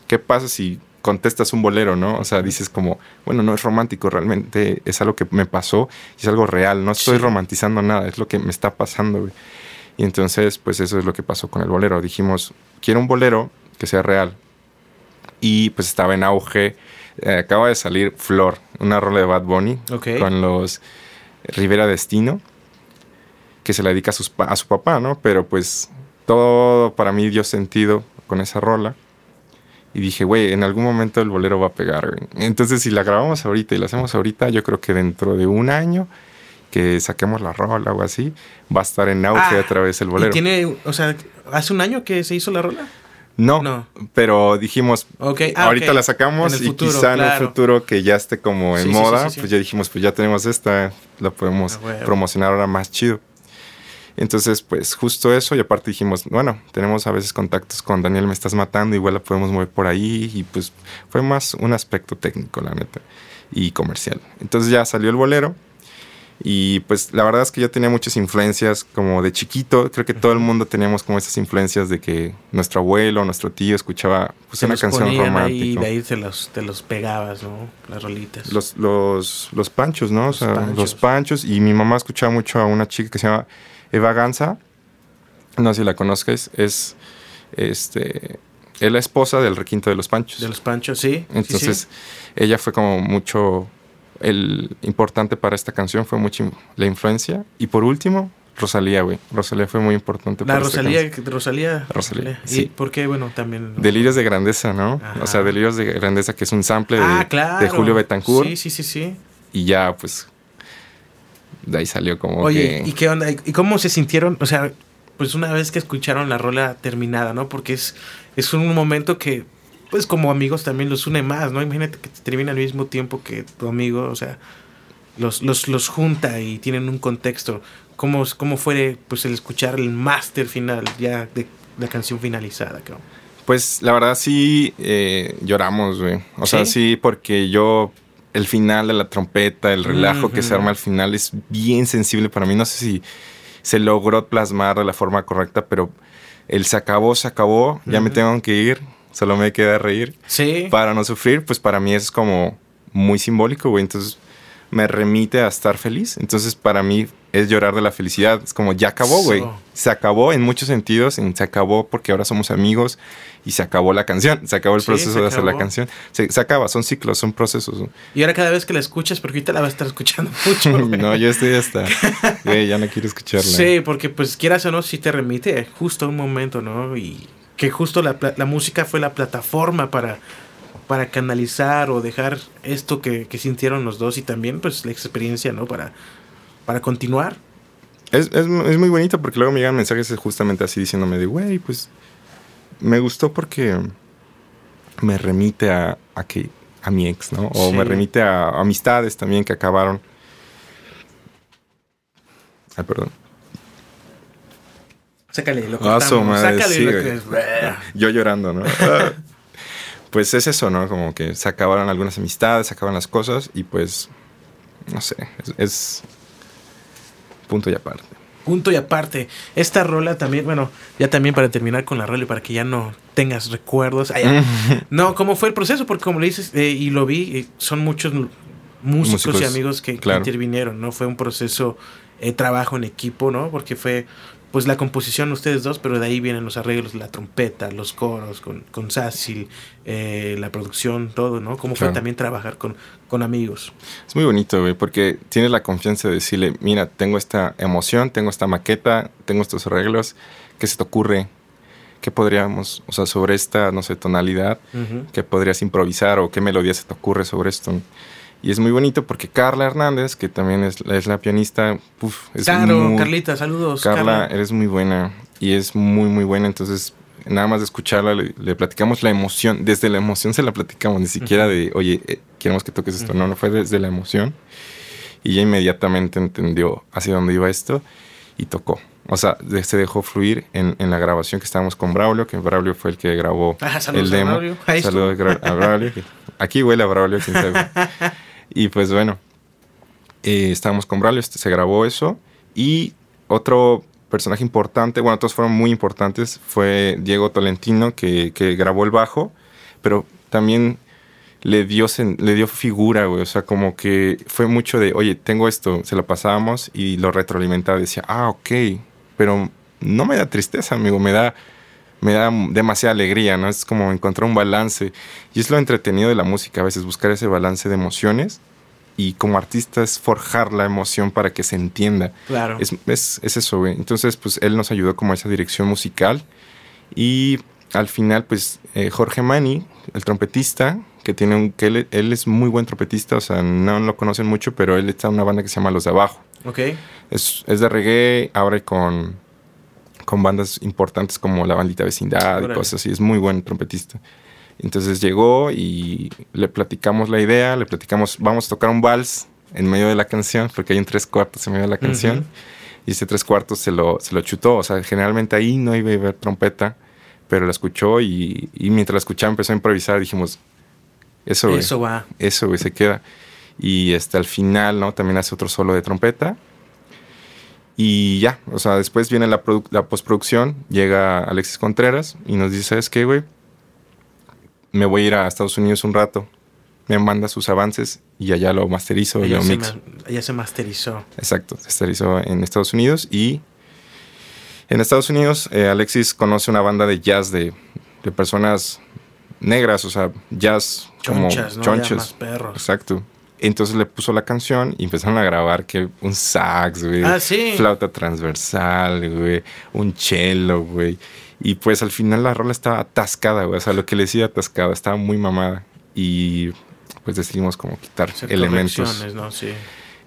¿Qué pasa si contestas un bolero, no? O sea, dices como, bueno, no es romántico, realmente es algo que me pasó es algo real, no estoy romantizando nada, es lo que me está pasando, güey. Y entonces, pues eso es lo que pasó con el bolero. Dijimos, quiero un bolero que sea real. Y pues estaba en auge. Eh, acaba de salir Flor, una rola de Bad Bunny con los Rivera Destino que se la dedica a, sus, a su papá, ¿no? Pero pues todo para mí dio sentido con esa rola. Y dije, güey, en algún momento el bolero va a pegar. Entonces, si la grabamos ahorita y la hacemos ahorita, yo creo que dentro de un año que saquemos la rola o así, va a estar en auge ah, otra vez el bolero. ¿Y tiene, o sea, hace un año que se hizo la rola? No, no. pero dijimos, okay. Ah, ahorita la sacamos y quizá en el futuro que ya esté como en moda, pues ya dijimos, pues ya tenemos esta, la podemos ah, promocionar ahora más chido. Entonces, pues justo eso, y aparte dijimos, bueno, tenemos a veces contactos con Daniel Me Estás Matando, igual la podemos mover por ahí, y pues fue más un aspecto técnico, la neta, y comercial. Entonces ya salió el bolero, y pues la verdad es que yo tenía muchas influencias como de chiquito. Creo que todo el mundo teníamos como esas influencias de que nuestro abuelo, nuestro tío escuchaba pues, una canción romántica. Y de ahí te los, te los pegabas, ¿no? Las rolitas. Los, los, los panchos, ¿no? Los o sea, panchos. los panchos. Y mi mamá escuchaba mucho a una chica que se llama Eva Ganza, no sé si la conozcas, es este es la esposa del requinto de los Panchos. De los Panchos, sí. Entonces, ella fue como mucho el importante para esta canción fue mucho la influencia y por último Rosalía, güey. Rosalía fue muy importante. La Rosalía, Rosalía. Rosalía. Sí. por qué? Bueno, también. Delirios de grandeza, ¿no? O sea, Delirios de grandeza, que es un sample de, ah, de Julio Betancourt. Sí, sí, sí, sí. Y ya, pues, de ahí salió como Oye, ¿y qué onda? ¿Y cómo se sintieron? O sea, pues una vez que escucharon la rola terminada, ¿no? Porque es, es un momento que, pues como amigos también los une más, ¿no? Imagínate que te termina al mismo tiempo que tu amigo, o sea, los, los, los junta y tienen un contexto. ¿Cómo, cómo fue pues el escuchar el máster final ya de la canción finalizada? Pues la verdad sí eh, lloramos, güey. O sea, sí, porque yo el final de la trompeta, el relajo que se arma al final es bien sensible para mí. No sé si se logró plasmar de la forma correcta, pero el se acabó, se acabó, ya me tengo que ir, solo me queda reír. Sí. Para no sufrir, pues para mí es como muy simbólico, güey. Entonces me remite a estar feliz. Entonces para mí es llorar de la felicidad. Es como ya acabó, güey. Se acabó en muchos sentidos. se acabó porque ahora somos amigos y se acabó la canción. Se acabó el proceso de hacer la canción. Se, acaba, son ciclos, son procesos. Y ahora cada vez que la escuchas, porque ahorita la vas a estar escuchando [LAUGHS] mucho. no, yo estoy hasta. ya no quiero escucharla. Sí, porque pues quieras o no, sí te remite justo a un momento, ¿no? Y que justo la, la música fue la plataforma para para canalizar o dejar esto que, que, sintieron los dos y también pues la experiencia, ¿no? Para, para continuar. Es, es, es muy bonito porque luego me llegan mensajes justamente así diciéndome de, güey, pues me gustó porque me remite a, a que a mi ex, ¿no? O me remite a, amistades también que acabaron. Ay, perdón. Sácale, lo ah, Sácale lo que es. [LAUGHS] Yo llorando, ¿no? pues es eso, ¿no? Como que se acabaron algunas amistades, se acabaron las cosas y pues, no sé, es, punto y aparte. Punto y aparte. Esta rola también, bueno, ya también para terminar con la rola y para que ya no tengas recuerdos. [LAUGHS] no, ¿cómo fue el proceso? Porque como le dices, eh, y lo vi, eh, son muchos músicos, y amigos que, intervinieron, ¿no? Fue un proceso, de trabajo en equipo, ¿no? Porque fue pues la composición ustedes dos, pero de ahí vienen los arreglos, la trompeta, los coros, con, con Sassy, eh, la producción, todo, ¿no? ¿Cómo fue también trabajar con, con amigos? Es muy bonito, güey, porque tienes la confianza de decirle, mira, tengo esta emoción, tengo esta maqueta, tengo estos arreglos, ¿qué se te ocurre? ¿Qué podríamos, o sea, sobre esta, no sé, tonalidad, qué podrías improvisar o qué melodía se te ocurre sobre esto? Y es muy bonito porque Carla Hernández, que también es, la pianista, uf, es Claro, Carlita, saludos. Carla, eres muy buena y es muy, muy buena. Entonces, nada más de escucharla, le, platicamos la emoción. Desde la emoción se la platicamos, ni siquiera de, oye, eh, queremos que toques esto. No, no fue desde la emoción. Y ella inmediatamente entendió hacia dónde iba esto y tocó. O sea, se dejó fluir en, en, la grabación que estábamos con Braulio, que Braulio fue el que grabó ah, el demo. Saludos a Braulio. Aquí huele a Braulio, sabe. [LAUGHS] Y pues bueno, eh, estábamos con Braulio, este, se grabó eso. Y otro personaje importante, bueno, todos fueron muy importantes, fue Diego Tolentino, que, que grabó el bajo, pero también le dio, le dio figura, güey. O sea, como que fue mucho de, oye, tengo esto, se lo pasábamos y lo retroalimentaba. Decía, ah, ok, pero no me da tristeza, amigo, me da, me da demasiada alegría, ¿no? Es como encontrar un balance. Y es lo entretenido de la música, a veces buscar ese balance de emociones y como artista es forjar la emoción para que se entienda. Claro. Es, es, es eso, güey. Entonces, pues él nos ayudó como a esa dirección musical y al final, pues eh, Jorge Mani, el trompetista, que tiene un, que él, es muy buen trompetista, o sea, no lo conocen mucho, pero él está en una banda que se llama Los de Abajo. Ok. Es, es de reggae, ahora con, con bandas importantes como La Bandita Vecindad y cosas así, es muy buen trompetista. Entonces llegó y le platicamos la idea, le platicamos, vamos a tocar un vals en medio de la canción, porque hay un tres cuartos en medio de la canción, y ese tres cuartos se lo, se lo chutó, o sea, generalmente ahí no iba a haber trompeta, pero la escuchó y, y mientras la escuchaba empezó a improvisar, dijimos, eso, eso va. Eso, se queda. Y hasta el final, ¿no? También hace otro solo de trompeta. Y ya, o sea, después viene la, la postproducción, llega Alexis Contreras y nos dice, ¿sabes qué, güey? me voy a ir a Estados Unidos un rato. Me manda sus avances y allá lo masterizo y lo mixo. Allá se masterizó. Exacto, se masterizó en Estados Unidos y en Estados Unidos eh, Alexis conoce una banda de jazz de, de personas negras, o sea, jazz chonchas, como chonches. perros. Exacto. Entonces le puso la canción y empezaron a grabar que un sax, güey. Ah, sí. Flauta transversal, güey. Un cello, güey. Y pues al final la rola estaba atascada, güey. O sea, lo que le decía atascada, estaba muy mamada. Y pues decidimos como quitar elementos. ¿no? Sí.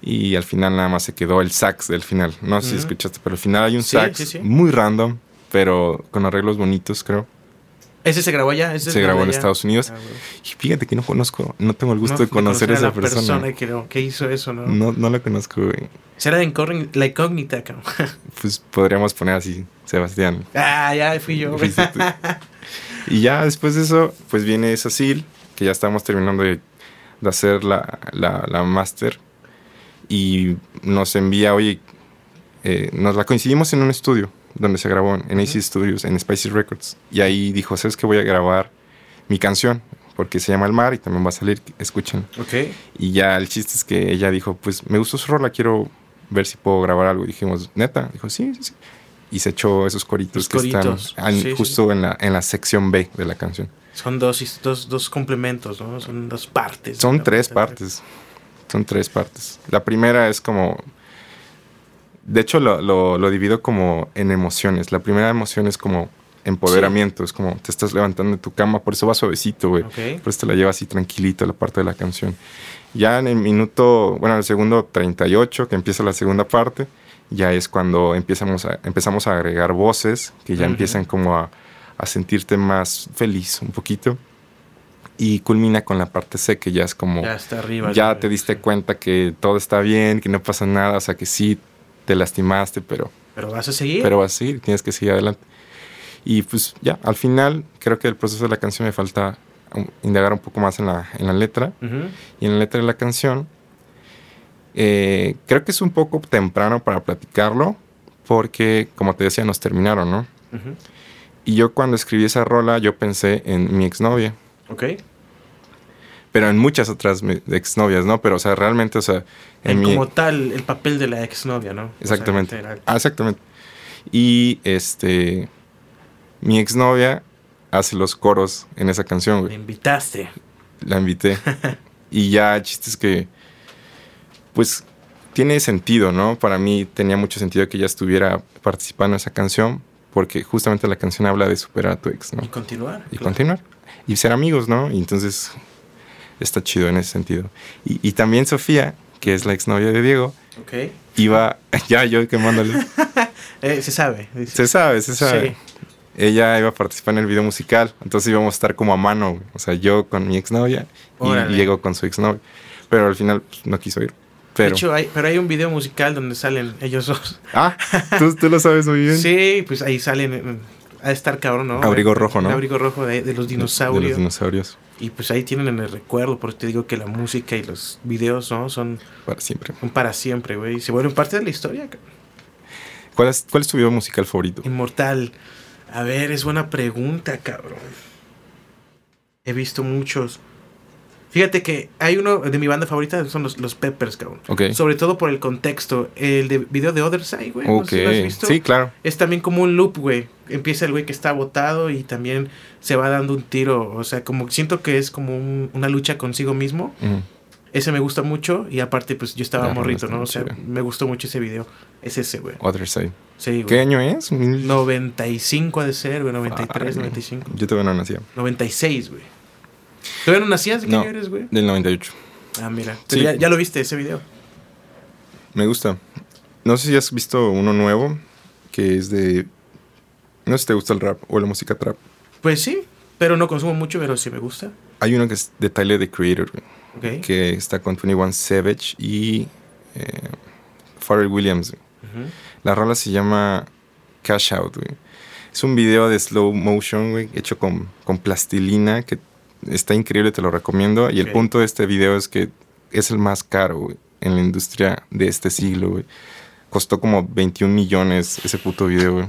Y al final nada más se quedó el sax del final. No sé si escuchaste, pero al final hay un sax muy random, pero con arreglos bonitos, creo. ¿Ese se grabó allá? se grabó en Estados Unidos. Ah, y fíjate que no conozco, no tengo el gusto de conocer, a esa persona. persona que, hizo eso, ¿no? No, no la conozco, güey. Será de la incógnita, cabrón. [LAUGHS] Pues podríamos poner así, Sebastián. Ah, ya fui yo. y ya después de eso, pues viene Sil, que ya estamos terminando de, hacer la, la, la máster. Y nos envía, oye, eh, nos la coincidimos en un estudio donde se grabó en AC Studios, en Spicy Records. Y ahí dijo, ¿sabes que voy a grabar mi canción? Porque se llama El Mar y también va a salir, escuchen. Ok. Y ya el chiste es que ella dijo, pues me gustó su rola, quiero ver si puedo grabar algo. Y dijimos, neta, dijo, sí, sí, sí. Y se echó esos coritos que están justo En, la, en la sección B de la canción. Son dos, dos, dos complementos, ¿no? Son dos partes. Son tres partes. Son tres partes. La primera es como de hecho, lo, lo, divido como en emociones. La primera emoción es como empoderamiento, es como te estás levantando de tu cama, por eso va suavecito, güey. Por eso te la llevas así tranquilito la parte de la canción. Ya en el minuto, bueno, el segundo 38, que empieza la segunda parte, ya es cuando empezamos a, empezamos a agregar voces que ya empiezan como a, a, sentirte más feliz un poquito. Y culmina con la parte C, que ya es como... Ya está arriba. Ya te diste cuenta que todo está bien, que no pasa nada, o sea, que sí te lastimaste, pero... Pero vas a seguir. Pero vas a seguir, tienes que seguir adelante. Y pues ya, al final creo que el proceso de la canción me falta indagar un poco más en la, en la letra. Y en la letra de la canción, eh, creo que es un poco temprano para platicarlo, porque como te decía, nos terminaron, ¿no? Y yo cuando escribí esa rola, yo pensé en mi exnovia. Ok pero en muchas otras exnovias, ¿no? Pero, o sea, realmente, o sea... En como tal, el papel de la exnovia, ¿no? Exactamente. ah, exactamente. Y este, mi exnovia hace los coros en esa canción, güey. Me invitaste. La invité. [LAUGHS] y ya, chistes que, pues, tiene sentido, ¿no? Para mí tenía mucho sentido que ella estuviera participando en esa canción, porque justamente la canción habla de superar a tu ex, ¿no? Y continuar. Y continuar. Y ser amigos, ¿no? Y entonces está chido en ese sentido. Y, también Sofía, que es la exnovia de Diego, okay. iba, [LAUGHS] ya yo quemándole. [LAUGHS] eh, se sabe. Se sabe, se sabe. Ella iba a participar en el video musical, entonces íbamos a estar como a mano, o sea, yo con mi exnovia y Diego con su exnovia. Pero al final pues, no quiso ir. Pero... De hecho, hay, pero hay un video musical donde salen ellos dos. Ah, ¿tú, lo sabes muy bien. Sí, pues ahí salen a estar cabrón, ¿no? Abrigo rojo, ¿no? abrigo rojo de, los dinosaurios. De los dinosaurios. Y pues ahí tienen en el recuerdo, por eso te digo que la música y los videos, ¿no? Son... Para siempre. Son para siempre, güey. Se vuelven parte de la historia. ¿Cuál es, ¿Cuál es tu video musical favorito? Inmortal. A ver, es buena pregunta, cabrón. He visto muchos. Fíjate que hay uno de mi banda favorita, son los, los Peppers, cabrón. Sobre todo por el contexto. El de video de Other Side, güey. ¿no has visto? Sí, claro. Es también como un loop, güey. Empieza el güey que está botado y también se va dando un tiro. O sea, como siento que es como una lucha consigo mismo. Ese me gusta mucho y aparte, pues yo estaba morrito, ¿no? O sea, me gustó mucho ese video. Es ese, güey. Other Side. Sí, güey. ¿Qué año es? 95 ha de ser, güey. 93, 95. Yo todavía no nacía. 96, güey. ¿Todavía no nacías? ¿De qué eres, güey? Del 98. Ah, mira. Ya, lo viste ese video. Me gusta. No sé si has visto uno nuevo que es de. No sé si te gusta el rap o la música trap. Pues sí, pero no consumo mucho, pero sí me gusta. Hay uno que es de Tyler the Creator, okay. que está con 21 Savage y eh, Pharrell Williams. La rola se llama Cash Out, güey. Es un video de slow motion, güey, hecho con, con plastilina que está increíble, te lo recomiendo. Y el punto de este video es que es el más caro, en la industria de este siglo, güey. Costó como 21 millones ese puto video, güey.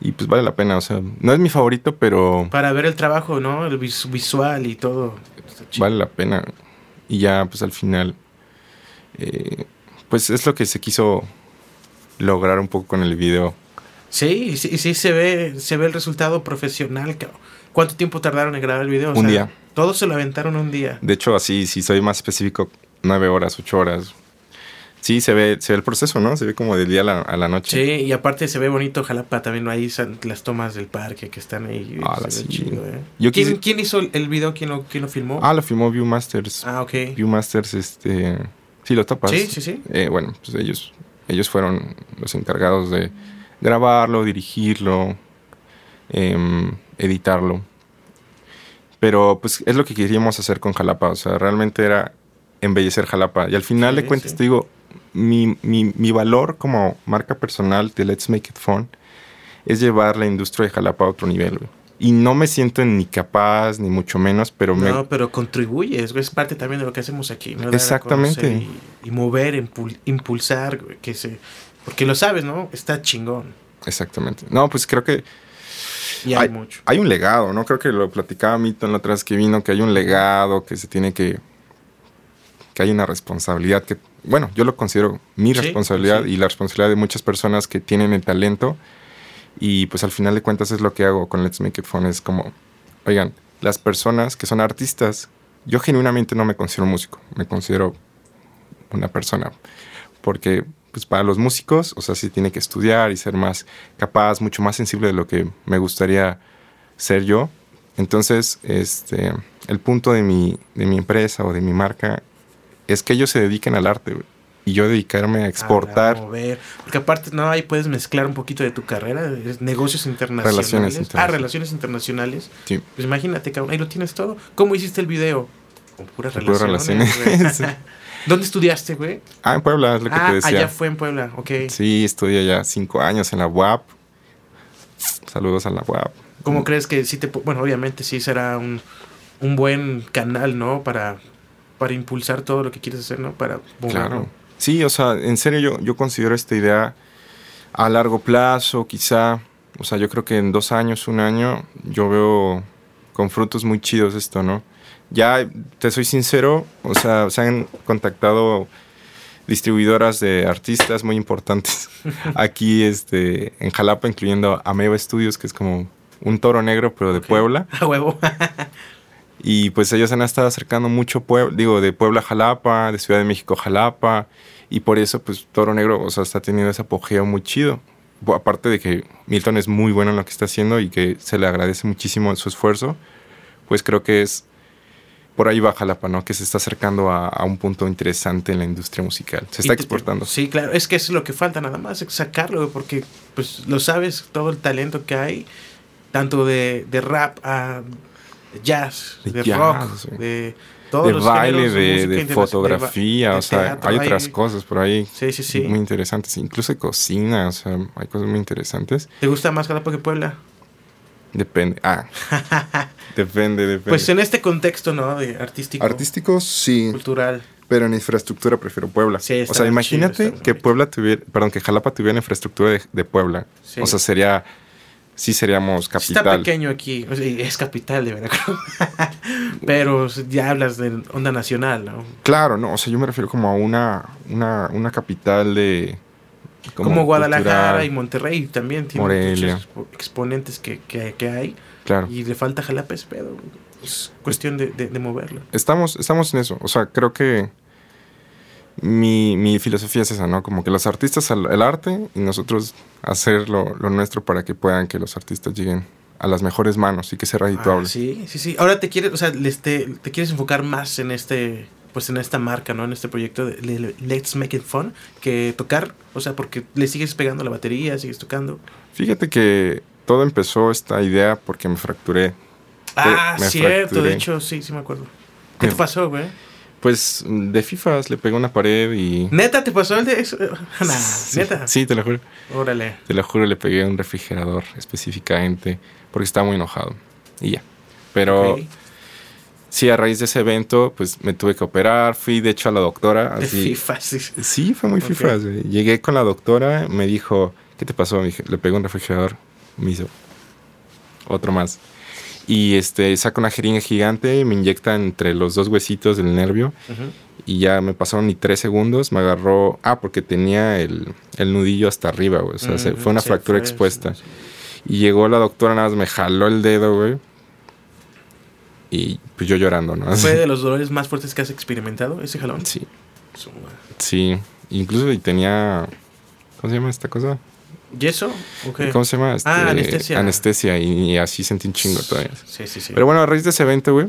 Y pues vale la pena, o sea, no es mi favorito, pero... Para ver el trabajo, ¿no? El visual y todo. Vale la pena. Y ya, pues al final, eh, pues es lo que se quiso lograr un poco con el video. Sí, sí, sí se ve, se ve el resultado profesional, cabrón. ¿Cuánto tiempo tardaron en grabar el video? un día. Todos se lo aventaron un día. De hecho, así, si soy más específico, nueve horas, ocho horas. Sí, se ve, se ve el proceso, ¿no? Se ve como del día a la, noche. Sí, y aparte se ve bonito Jalapa, también ahí las tomas del parque que están ahí. Ah, sí. chido, ¿eh? ¿Quién, hizo el video? ¿Quién lo, ¿Quién lo filmó? Ah, lo filmó Viewmasters. Ah, ok. Viewmasters, este... Sí, lo topas. Sí, sí, sí. Eh, bueno, pues ellos, ellos fueron los encargados de grabarlo, dirigirlo, em, editarlo. Pero pues es lo que queríamos hacer con Jalapa. O sea, realmente era embellecer Jalapa. Y al final de cuentas te digo, mi, mi, valor como marca personal de Let's Make It Fun es llevar la industria de Jalapa a otro nivel, Y no me siento ni capaz, ni mucho menos, pero no, me... pero contribuyes, es parte también de lo que hacemos aquí, ¿no? Exactamente. Y, mover, impulsar, que se... Porque lo sabes, ¿no? Está chingón. Exactamente. No, pues creo que y hay, mucho. Hay un legado, ¿no? Creo que lo platicaba Mito la otra vez que vino, que hay un legado, que se tiene que. que hay una responsabilidad que. Bueno, yo lo considero mi responsabilidad y la responsabilidad de muchas personas que tienen el talento. Y pues al final de cuentas es lo que hago con Let's Make It Fun. Es como, oigan, las personas que son artistas, yo genuinamente no me considero músico, me considero una persona. Porque pues para los músicos, o sea, sí tiene que estudiar y ser más capaz, mucho más sensible de lo que me gustaría ser yo. Entonces, este, el punto de mi, de mi empresa o de mi marca es que ellos se dediquen al arte y yo dedicarme a exportar. A mover. Porque aparte, no, ahí puedes mezclar un poquito de tu carrera, negocios internacionales. Relaciones ah, internacionales. Ah, relaciones internacionales. Sí. Pues imagínate, cabrón, ahí lo tienes todo. ¿Cómo hiciste el video? Con puras relaciones. relaciones. [LAUGHS] ¿Dónde estudiaste, güey? Ah, en Puebla, es lo que te ah, decía. allá fue en Puebla, ok. Sí, estudié allá cinco años en la UAP. Saludos a la UAP. ¿Cómo crees que sí te... Bueno, obviamente sí será un, buen canal, ¿no? Para, para impulsar todo lo que quieres hacer, ¿no? Para... Claro. Sí, o sea, en serio yo, yo considero esta idea a largo plazo, quizá... O sea, yo creo que en dos años, un año, yo veo con frutos muy chidos esto, ¿no? Ya te soy sincero, o sea, se han contactado distribuidoras de artistas muy importantes [LAUGHS] aquí este, en Jalapa, incluyendo Ameba Studios, que es como un toro negro, pero de Puebla. [LAUGHS] A huevo. y pues ellos han estado acercando mucho, digo, de Puebla a Jalapa, de Ciudad de México a Jalapa, y por eso pues Toro Negro, o sea, está teniendo ese apogeo muy chido. Aparte de que Milton es muy bueno en lo que está haciendo y que se le agradece muchísimo su esfuerzo, pues creo que es por ahí va Jalapa, ¿no? Que se está acercando a, un punto interesante en la industria musical. Se está exportando. Sí, claro. Es que es lo que falta nada más, sacarlo, porque pues lo sabes, todo el talento que hay, tanto de, rap a jazz, de, rock, de de baile, de, fotografía, o sea, hay otras cosas por ahí sí, sí, sí. muy interesantes, incluso de cocina, o sea, hay cosas muy interesantes. ¿Te gusta más Jalapa que Puebla? Depende, ah, [LAUGHS] depende, depende. Pues en este contexto, ¿no? De artístico. Artístico, sí. Cultural. Pero en infraestructura prefiero Puebla. Sí, o sea, imagínate que Puebla tuviera, perdón, que Jalapa tuviera infraestructura de, de Puebla. O sea, sería sí seríamos capital. Está pequeño aquí, es capital de Veracruz. [LAUGHS] Pero ya hablas de onda nacional, ¿no? Claro, no, o sea, yo me refiero como a una, una, una capital de... Como, Guadalajara y Monterrey también tienen muchos exponentes que, que, hay. Claro. Y le falta Jalapa es pedo. Es cuestión de, de moverlo. Estamos, estamos en eso. O sea, creo que mi, mi, filosofía es esa, ¿no? Como que los artistas el arte y nosotros hacer lo, nuestro para que puedan que los artistas lleguen a las mejores manos y que sea redituable. Ah, sí, sí, sí. Ahora te quieres, o sea, te, te, quieres enfocar más en este, pues en esta marca, ¿no? En este proyecto de Let's Make It Fun, que tocar, o sea, porque le sigues pegando la batería, sigues tocando. Fíjate que todo empezó esta idea porque me fracturé. Ah, cierto, de hecho, sí, sí me acuerdo. ¿Qué te pasó, güey? Pues de FIFA le pegó una pared y. ¿Neta te pasó el de eso? [LAUGHS] sí, ¿Neta? Sí, te lo juro. Órale. Te lo juro, le pegué un refrigerador específicamente porque estaba muy enojado. Y ya. Pero. Sí, a raíz de ese evento, pues me tuve que operar. Fui, de hecho, a la doctora. De FIFA, sí. Sí, fue muy FIFA. Llegué con la doctora, me dijo, ¿qué te pasó? Me dije, le pegué un refrigerador. Me hizo otro más y este saca una jeringa gigante me inyecta entre los dos huesitos del nervio y ya me pasaron ni tres segundos, me agarró, ah, porque tenía el, nudillo hasta arriba, güey, o sea, fue una fractura expuesta. Y llegó la doctora, nada más me jaló el dedo, güey. Y pues yo llorando, ¿no? ¿Fue de [LAUGHS] los dolores más fuertes que has experimentado ese jalón? Sí. Sí, incluso y tenía, ¿cómo se llama esta cosa? ¿Yeso? ¿Cómo se llama? ah, este, anestesia. Anestesia, y, así sentí un chingo todavía. Sí, sí, sí. Pero bueno, a raíz de ese evento, güey,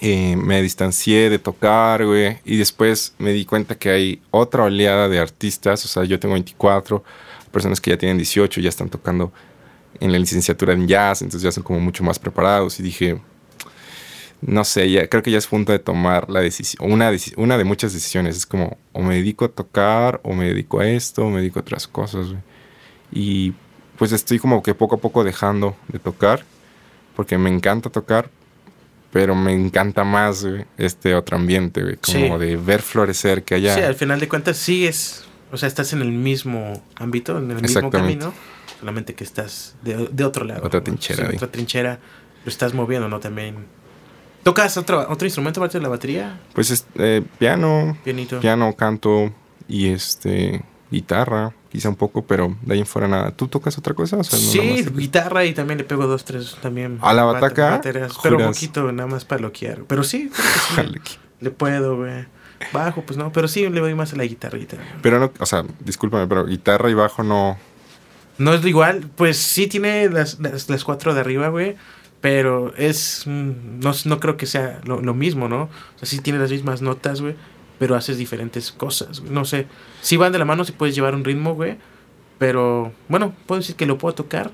eh, me distancié de tocar, güey, y después me di cuenta que hay otra oleada de artistas, o sea, yo tengo 24, personas que ya tienen 18, ya están tocando en la licenciatura en jazz, entonces ya son como mucho más preparados, y dije, no sé, ya, creo que ya es punto de tomar la decisión, una, una de muchas decisiones, es como, o me dedico a tocar, o me dedico a esto, o me dedico a otras cosas, güey. Y pues estoy como que poco a poco dejando de tocar, porque me encanta tocar, pero me encanta más este otro ambiente, como de ver florecer, que haya... Sí, al final de cuentas sigues, o sea, estás en el mismo ámbito, en el mismo camino, solamente que estás de, otro lado. Otra trinchera. otra trinchera, lo estás moviendo, ¿no? También... ¿Tocas otro, otro instrumento aparte de la batería? Pues es, eh, piano, Pianito. piano, canto y este guitarra quizá un poco, pero de ahí en fuera nada. ¿Tú tocas otra cosa? sí, guitarra y también le pego dos, tres también. ¿A la bataca? pero un poquito, nada más para loquear. Pero sí, le puedo, güey. Bajo, pues no, pero sí le doy más a la guitarrita. Pero no, o sea, discúlpame, pero guitarra y bajo no... No es igual, pues sí tiene las, las, cuatro de arriba, güey, pero es... Mm, no, no creo que sea lo, lo mismo, ¿no? O sea, sí tiene las mismas notas, güey, pero haces diferentes cosas, No sé, si van de la mano, si puedes llevar un ritmo, güey, pero bueno, puedo decir que lo puedo tocar,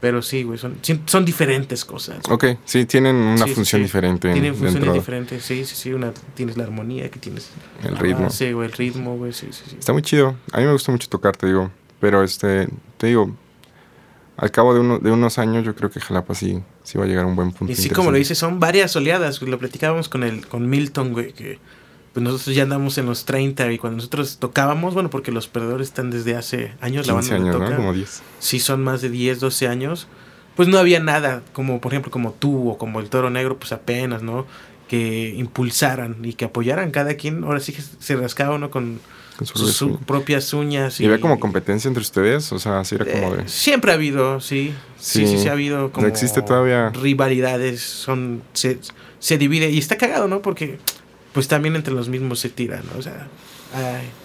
pero sí, güey, son, son diferentes cosas. Ok, sí, tienen una función diferente. Tienen funciones diferentes, sí, sí, sí, una, tienes la armonía, que tienes... El ritmo. Sí, güey, el ritmo, güey, sí, sí, sí. Está muy chido, a mí me gusta mucho tocar, te digo, pero este, te digo, al cabo de, uno, de unos años yo creo que Jalapa sí, sí va a llegar a un buen punto. Y sí, como lo dices, son varias oleadas, lo platicábamos con, el, con Milton, güey, que pues nosotros ya andamos en los 30 y cuando nosotros tocábamos, bueno, porque los perdedores están desde hace años, la banda años, ¿no? Como 10. Sí, son más de 10, 12 años. Pues no había nada, como por ejemplo como tú o como el Toro Negro, pues apenas, ¿no? que impulsaran y que apoyaran cada quien. Ahora sí que se rascaba uno con, sus, propias uñas. Y, y, había como competencia entre ustedes, o sea, así era como de... Siempre ha habido, sí. Sí, sí, sí, ha habido como... existe todavía... Rivalidades, son... Se, se divide y está cagado, ¿no? Porque pues también entre los mismos se tiran, ¿no? O sea...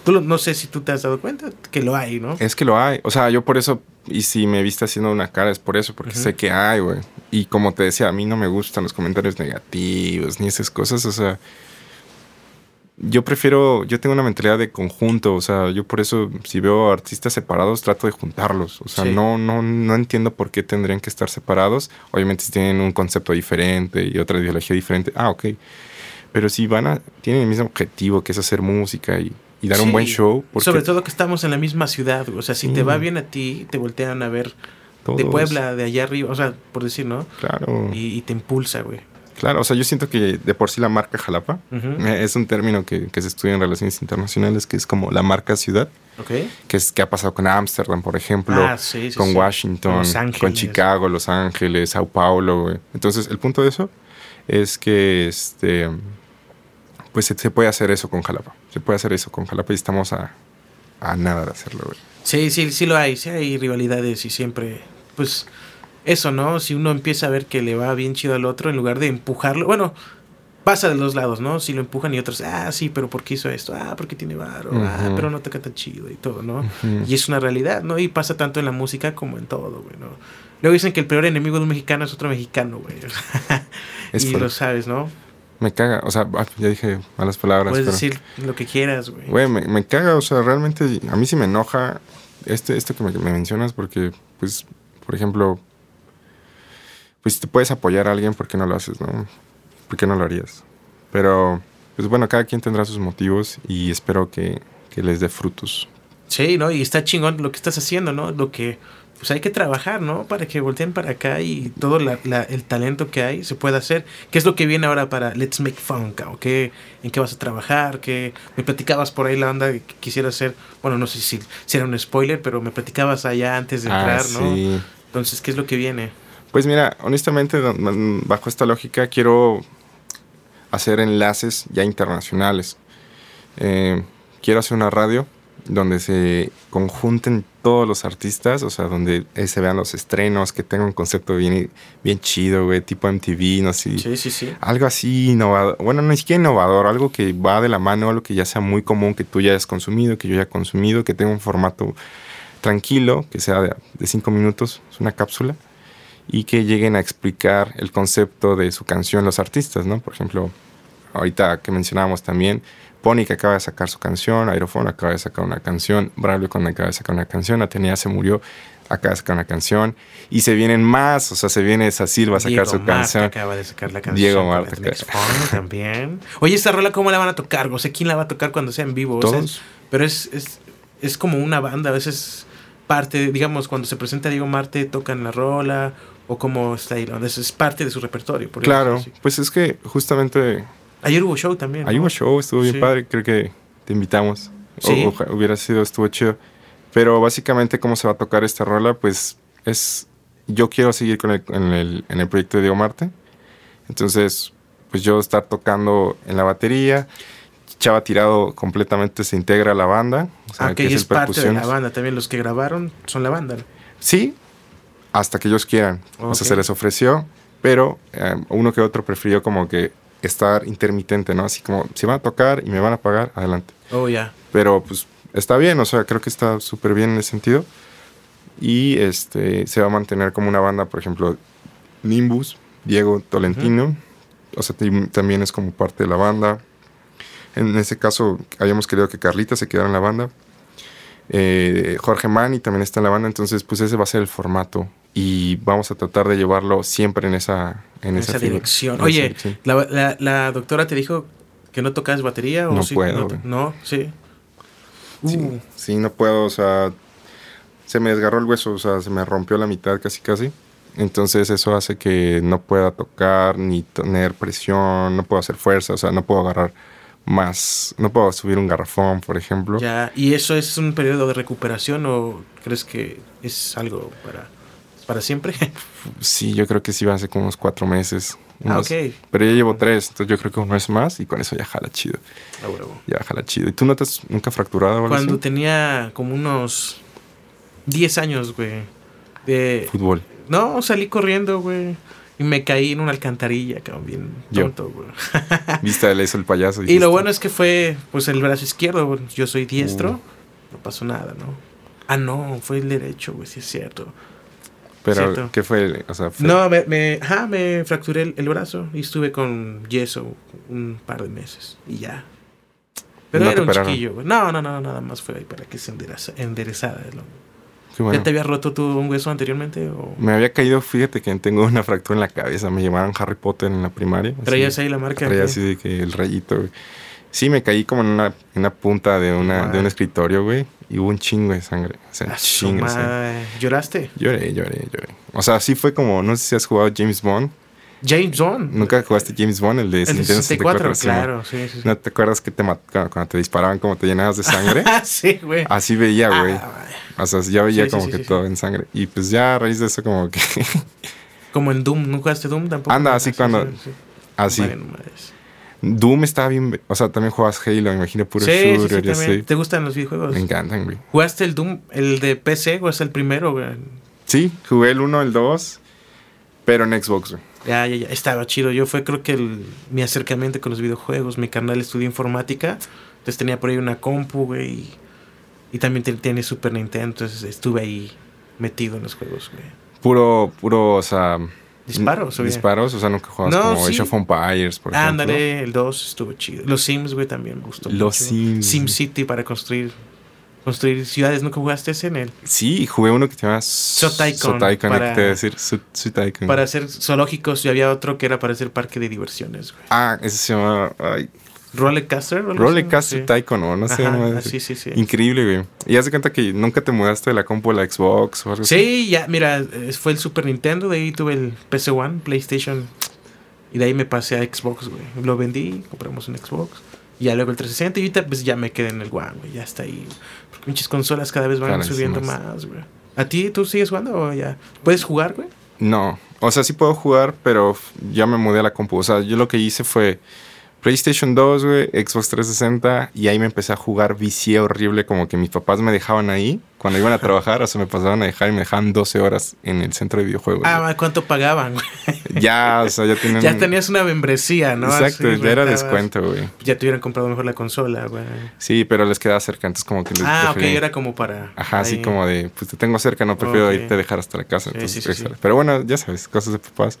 tú no sé si tú te has dado cuenta que lo hay, ¿no? Es que lo hay. O sea, yo por eso, y si me viste haciendo una cara es por eso, porque sé que hay, güey. Y como te decía, a mí no me gustan los comentarios negativos ni esas cosas. O sea, yo prefiero, yo tengo una mentalidad de conjunto, o sea, yo por eso si veo artistas separados trato de juntarlos, o sea, no, no, no entiendo por qué tendrían que estar separados, obviamente si tienen un concepto diferente y otra ideología diferente, ah, ok, pero si van a, tienen el mismo objetivo que es hacer música y, dar un buen show. Sobre todo que estamos en la misma ciudad, o sea, si te va bien a ti, te voltean a ver de Puebla, de allá arriba, o sea, por decir, ¿no? Claro. Y, y te impulsa, güey. Claro, o sea, yo siento que de por sí la marca Jalapa eh, es un término que, se estudia en relaciones internacionales, que es como la marca ciudad. Que es que ha pasado con Ámsterdam, por ejemplo, ah, con Washington, con Chicago, Los Ángeles, Sao Paulo. Entonces, el punto de eso es que este pues se, puede hacer eso con Jalapa. Se puede hacer eso con Jalapa y estamos a, a nada de hacerlo, güey. Sí, sí, sí lo hay. Sí hay rivalidades y siempre, pues eso, ¿no? Si uno empieza a ver que le va bien chido al otro, en lugar de empujarlo, bueno, pasa de los lados, ¿no? Si lo empujan y otros, ah, sí, pero ¿por qué hizo esto? Ah, porque tiene varo, ah, pero no toca tan chido y todo, ¿no? Y es una realidad, ¿no? Y pasa tanto en la música como en todo, güey, ¿no? Luego dicen que el peor enemigo de un mexicano es otro mexicano, güey. [LAUGHS] y lo sabes, ¿no? Me caga, o sea, ah, ya dije malas palabras. Puedes decir lo que quieras, güey. Güey, me, me, caga, o sea, realmente a mí sí me enoja este, esto que me mencionas porque, pues, por ejemplo, pues te puedes apoyar a alguien, ¿por qué no lo haces, no? ¿Por qué no lo harías? Pero, pues bueno, cada quien tendrá sus motivos y espero que, les dé frutos. Sí, ¿no? Y está chingón lo que estás haciendo, ¿no? Lo que, pues hay que trabajar, ¿no? Para que volteen para acá y todo el talento que hay se pueda hacer. ¿Qué es lo que viene ahora para Let's Make Funk? ¿O qué, ¿En qué vas a trabajar? ¿Qué, me platicabas por ahí la onda que quisiera hacer, bueno, no sé si, si era un spoiler, pero me platicabas allá antes de ah, entrar, ¿no? Entonces, ¿qué es lo que viene? Pues mira, honestamente, bajo esta lógica quiero hacer enlaces ya internacionales. Eh, quiero hacer una radio donde se conjunten todos los artistas, o sea, donde se vean los estrenos, que tenga un concepto bien, bien chido, güey, tipo MTV, no sé. Sí, sí, sí. Algo así innovador, bueno, no siquiera innovador, algo que va de la mano, algo que ya sea muy común, que tú ya hayas consumido, que yo haya consumido, que tenga un formato tranquilo, que sea de, de cinco minutos, es una cápsula y que lleguen a explicar el concepto de su canción los artistas, ¿no? Por ejemplo, ahorita que mencionábamos también, Pony que acaba de sacar su canción, Aerofón acaba de sacar una canción, Braulio con acaba de sacar una canción, Atenea se murió, acaba de sacar una canción, y se vienen más, o sea, se viene esa Silva a sacar su canción. acaba de sacar la canción. Diego Marta. también. Oye, esta rola, ¿cómo la van a tocar? O sea, ¿quién la va a tocar cuando sea en vivo? Todos. pero es, es, es como una banda, a veces parte, digamos, cuando se presenta Diego Marte, tocan la rola, o cómo está ahí. Es parte de su repertorio. claro, pues es que justamente... Ayer hubo show también. Ayer hubo show, estuvo bien padre, creo que te invitamos. Sí. hubiera sido, estuvo chido. Pero básicamente cómo se va a tocar esta rola, pues es... Yo quiero seguir con el, en, el, en el proyecto de Diego Marte. Entonces, pues yo estar tocando en la batería. Chava Tirado completamente se integra a la banda. O sea, ah, que, es, parte de la banda. También los que grabaron son la banda. Sí, hasta que ellos quieran. O sea, se les ofreció, pero eh, uno que otro prefirió como que estar intermitente, ¿no? Así como, si van a tocar y me van a pagar, adelante. Oh, ya. Pero pues está bien, o sea, creo que está súper bien en ese sentido. Y este se va a mantener como una banda, por ejemplo, Nimbus, Diego Tolentino. O sea, también es como parte de la banda. En ese caso, habíamos querido que Carlita se quedara en la banda. Eh, Jorge Mani también está en la banda, entonces pues ese va a ser el formato y vamos a tratar de llevarlo siempre en esa, en, esa, dirección. Oye, la, la, doctora te dijo que no tocas batería o no puedo. No, sí. Uh. Sí, no puedo, o sea, se me desgarró el hueso, o sea, se me rompió la mitad casi casi. Entonces eso hace que no pueda tocar ni tener presión, no puedo hacer fuerza, o sea, no puedo agarrar más, no puedo subir un garrafón, por ejemplo. Ya, ¿y eso es un periodo de recuperación o crees que es algo para ¿Para siempre? [LAUGHS] sí, yo creo que sí va a ser como unos cuatro meses. ah, ok. Pero ya llevo tres, entonces yo creo que uno es más y con eso ya jala chido. Ah, huevo. Ya jala chido. ¿Y tú no te has nunca fracturado o algo Cuando así? tenía como unos 10 años, güey. De... Fútbol. No, salí corriendo, güey. Y me caí en una alcantarilla, cabrón, bien tonto, güey. [LAUGHS] Viste a eso el payaso. y lo bueno es que fue, pues, el brazo izquierdo, güey. Yo soy diestro. Uh. No pasó nada, ¿no? Ah, no, fue el derecho, güey, sí es cierto. Pero, cierto. ¿qué fue? O sea, fue- No, me, me, ajá, me fracturé el, el brazo y estuve con yeso un par de meses y ya. Pero ¿No era un chiquillo, güey. No, no, no, nada más fue ahí para que se endereza, enderezara. qué bueno. ¿Ya te habías roto tú un hueso anteriormente? O... Me había caído, fíjate que tengo una fractura en la cabeza. Me llamaron Harry Potter en la primaria. así. ¿Traías ahí la marca? Traía así de que el rayito, güey. Sí, me caí como en una, en una punta de, una, de un Madre. escritorio, güey. Y hubo un chingo de sangre. O sea, chingo de sangre. madre. ¿Lloraste? Lloré, lloré, lloré. O sea, sí fue como, no sé si has jugado James Bond. James Bond. ¿Nunca jugaste James Bond, el de El Nintendo 64, 64? sí, claro, sí, sí. sí. ¿No te acuerdas que te cuando te disparaban como te llenabas de sangre? Ah, [LAUGHS] sí, güey. Así veía, güey. Ah, güey. O sea, ya veía Sí, como sí, que todo en sangre. Y pues ya a raíz de eso como que... Como en Doom. ¿Nunca jugaste Doom tampoco? Anda, Ah, así sí, cuando- sí, sí. así. Bueno, madres. Doom estaba bien... O sea, también jugabas Halo, me imagino, puro Sí, sí, sí, shooter también. así. ¿Te gustan los videojuegos? Me encantan, güey. ¿Jugaste el Doom, el de PC o es el primero, güey? Sí, jugué el 1, el 2, pero en Xbox, güey. Ya, ya, ya. Estaba chido. Yo fue creo que el- mi acercamiento con los videojuegos. Mi canal estudió informática. Entonces tenía por ahí una compu, güey. Y, y también tiene Super Nintendo. Entonces estuve ahí metido en los juegos, güey. Puro, puro, o sea... Disparos, güey. Disparos, o sea, nunca jugabas No, como sí. Age of Empires, por ejemplo. Ándale, el 2 estuvo chido. Los Sims, güey, también me gustó Los mucho. Sims. Sim City para construir construir ciudades. ¿Nunca jugaste ese en él? Sí, jugué uno que se llama Sotaicon, Sotaicon, para- ¿qué te decir? Sotaicon. Para hacer zoológicos y había otro que era para hacer parque de diversiones, güey. Ah, ese se llama... Ay, Rollercaster. Rollercoaster Sí. Tycoon, no sé. Ajá, no sé. sí, sí, sí. Increíble, güey. Y haz de cuenta que nunca te mudaste de la compu a la Xbox o algo así. Sí, ya, mira, fue el Super Nintendo, de ahí tuve el PC One, PlayStation, y de ahí me pasé a Xbox, güey. Lo vendí, compramos un Xbox, y ya luego el 360, y ahorita pues ya me quedé en el One, güey, ya está ahí. Porque pinches consolas cada vez van Carísimas. subiendo más, güey. ¿A ti tú sigues jugando o ya? ¿Puedes jugar, güey? No. O sea, sí puedo jugar, pero ya me mudé a la compu. O sea, yo lo que hice fue PlayStation 2, güey, Xbox 360, y ahí me empecé a jugar vicié horrible, como que mis papás me dejaban ahí cuando iban a trabajar, o sea, me pasaban a dejar y me dejaban 12 horas en el centro de videojuegos. güey. Ah, ¿cuánto pagaban, ya, o sea, ya tienen... Ya tenías una membresía, ¿no? Exacto, Así, ya era descuento, güey. Ya te hubieran comprado mejor la consola, güey. Sí, pero les quedaba cerca, entonces como que les Ah, ok, preferí- era como para... Ajá, así como de, pues te tengo cerca, no prefiero Ok. irte a dejar hasta la casa. Sí, entonces, sí, sí. Pero bueno, ya sabes, cosas de papás.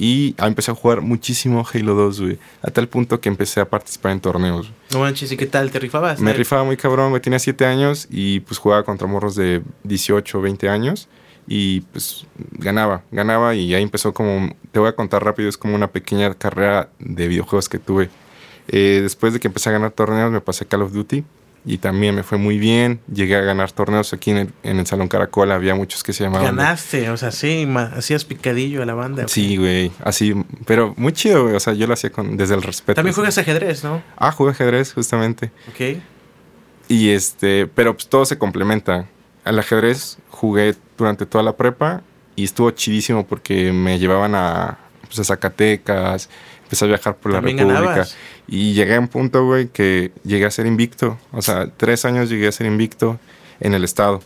Y empecé a jugar muchísimo Halo 2, güey. A tal punto que empecé a participar en torneos. güey. No manches, ¿y qué tal? ¿Te rifabas? Me rifaba muy cabrón, güey. Tenía 7 años y pues jugaba contra morros de 18, 20 años. Y pues ganaba, ganaba y ahí empezó como, te voy a contar rápido, es como una pequeña carrera de videojuegos que tuve. Eh, después de que empecé a ganar torneos me pasé a Call of Duty y también me fue muy bien. Llegué a ganar torneos aquí en el, en el Salón Caracol, había muchos que se llamaban... Ganaste, o sea, sí, ma- hacías picadillo a la banda. güey. Sí, güey, así, pero muy chido, güey. O sea, yo lo hacía con, desde el respeto. También así. juegas ajedrez, ¿no? Ah, jugué ajedrez, justamente. Ok. Y este, pero pues todo se complementa. Al ajedrez jugué durante toda la prepa y estuvo chidísimo porque me llevaban a, pues, a Zacatecas, empecé a viajar por la República. ganabas. Y llegué a un punto, güey, que llegué a ser invicto. O sea, tres años llegué a ser invicto en el estado.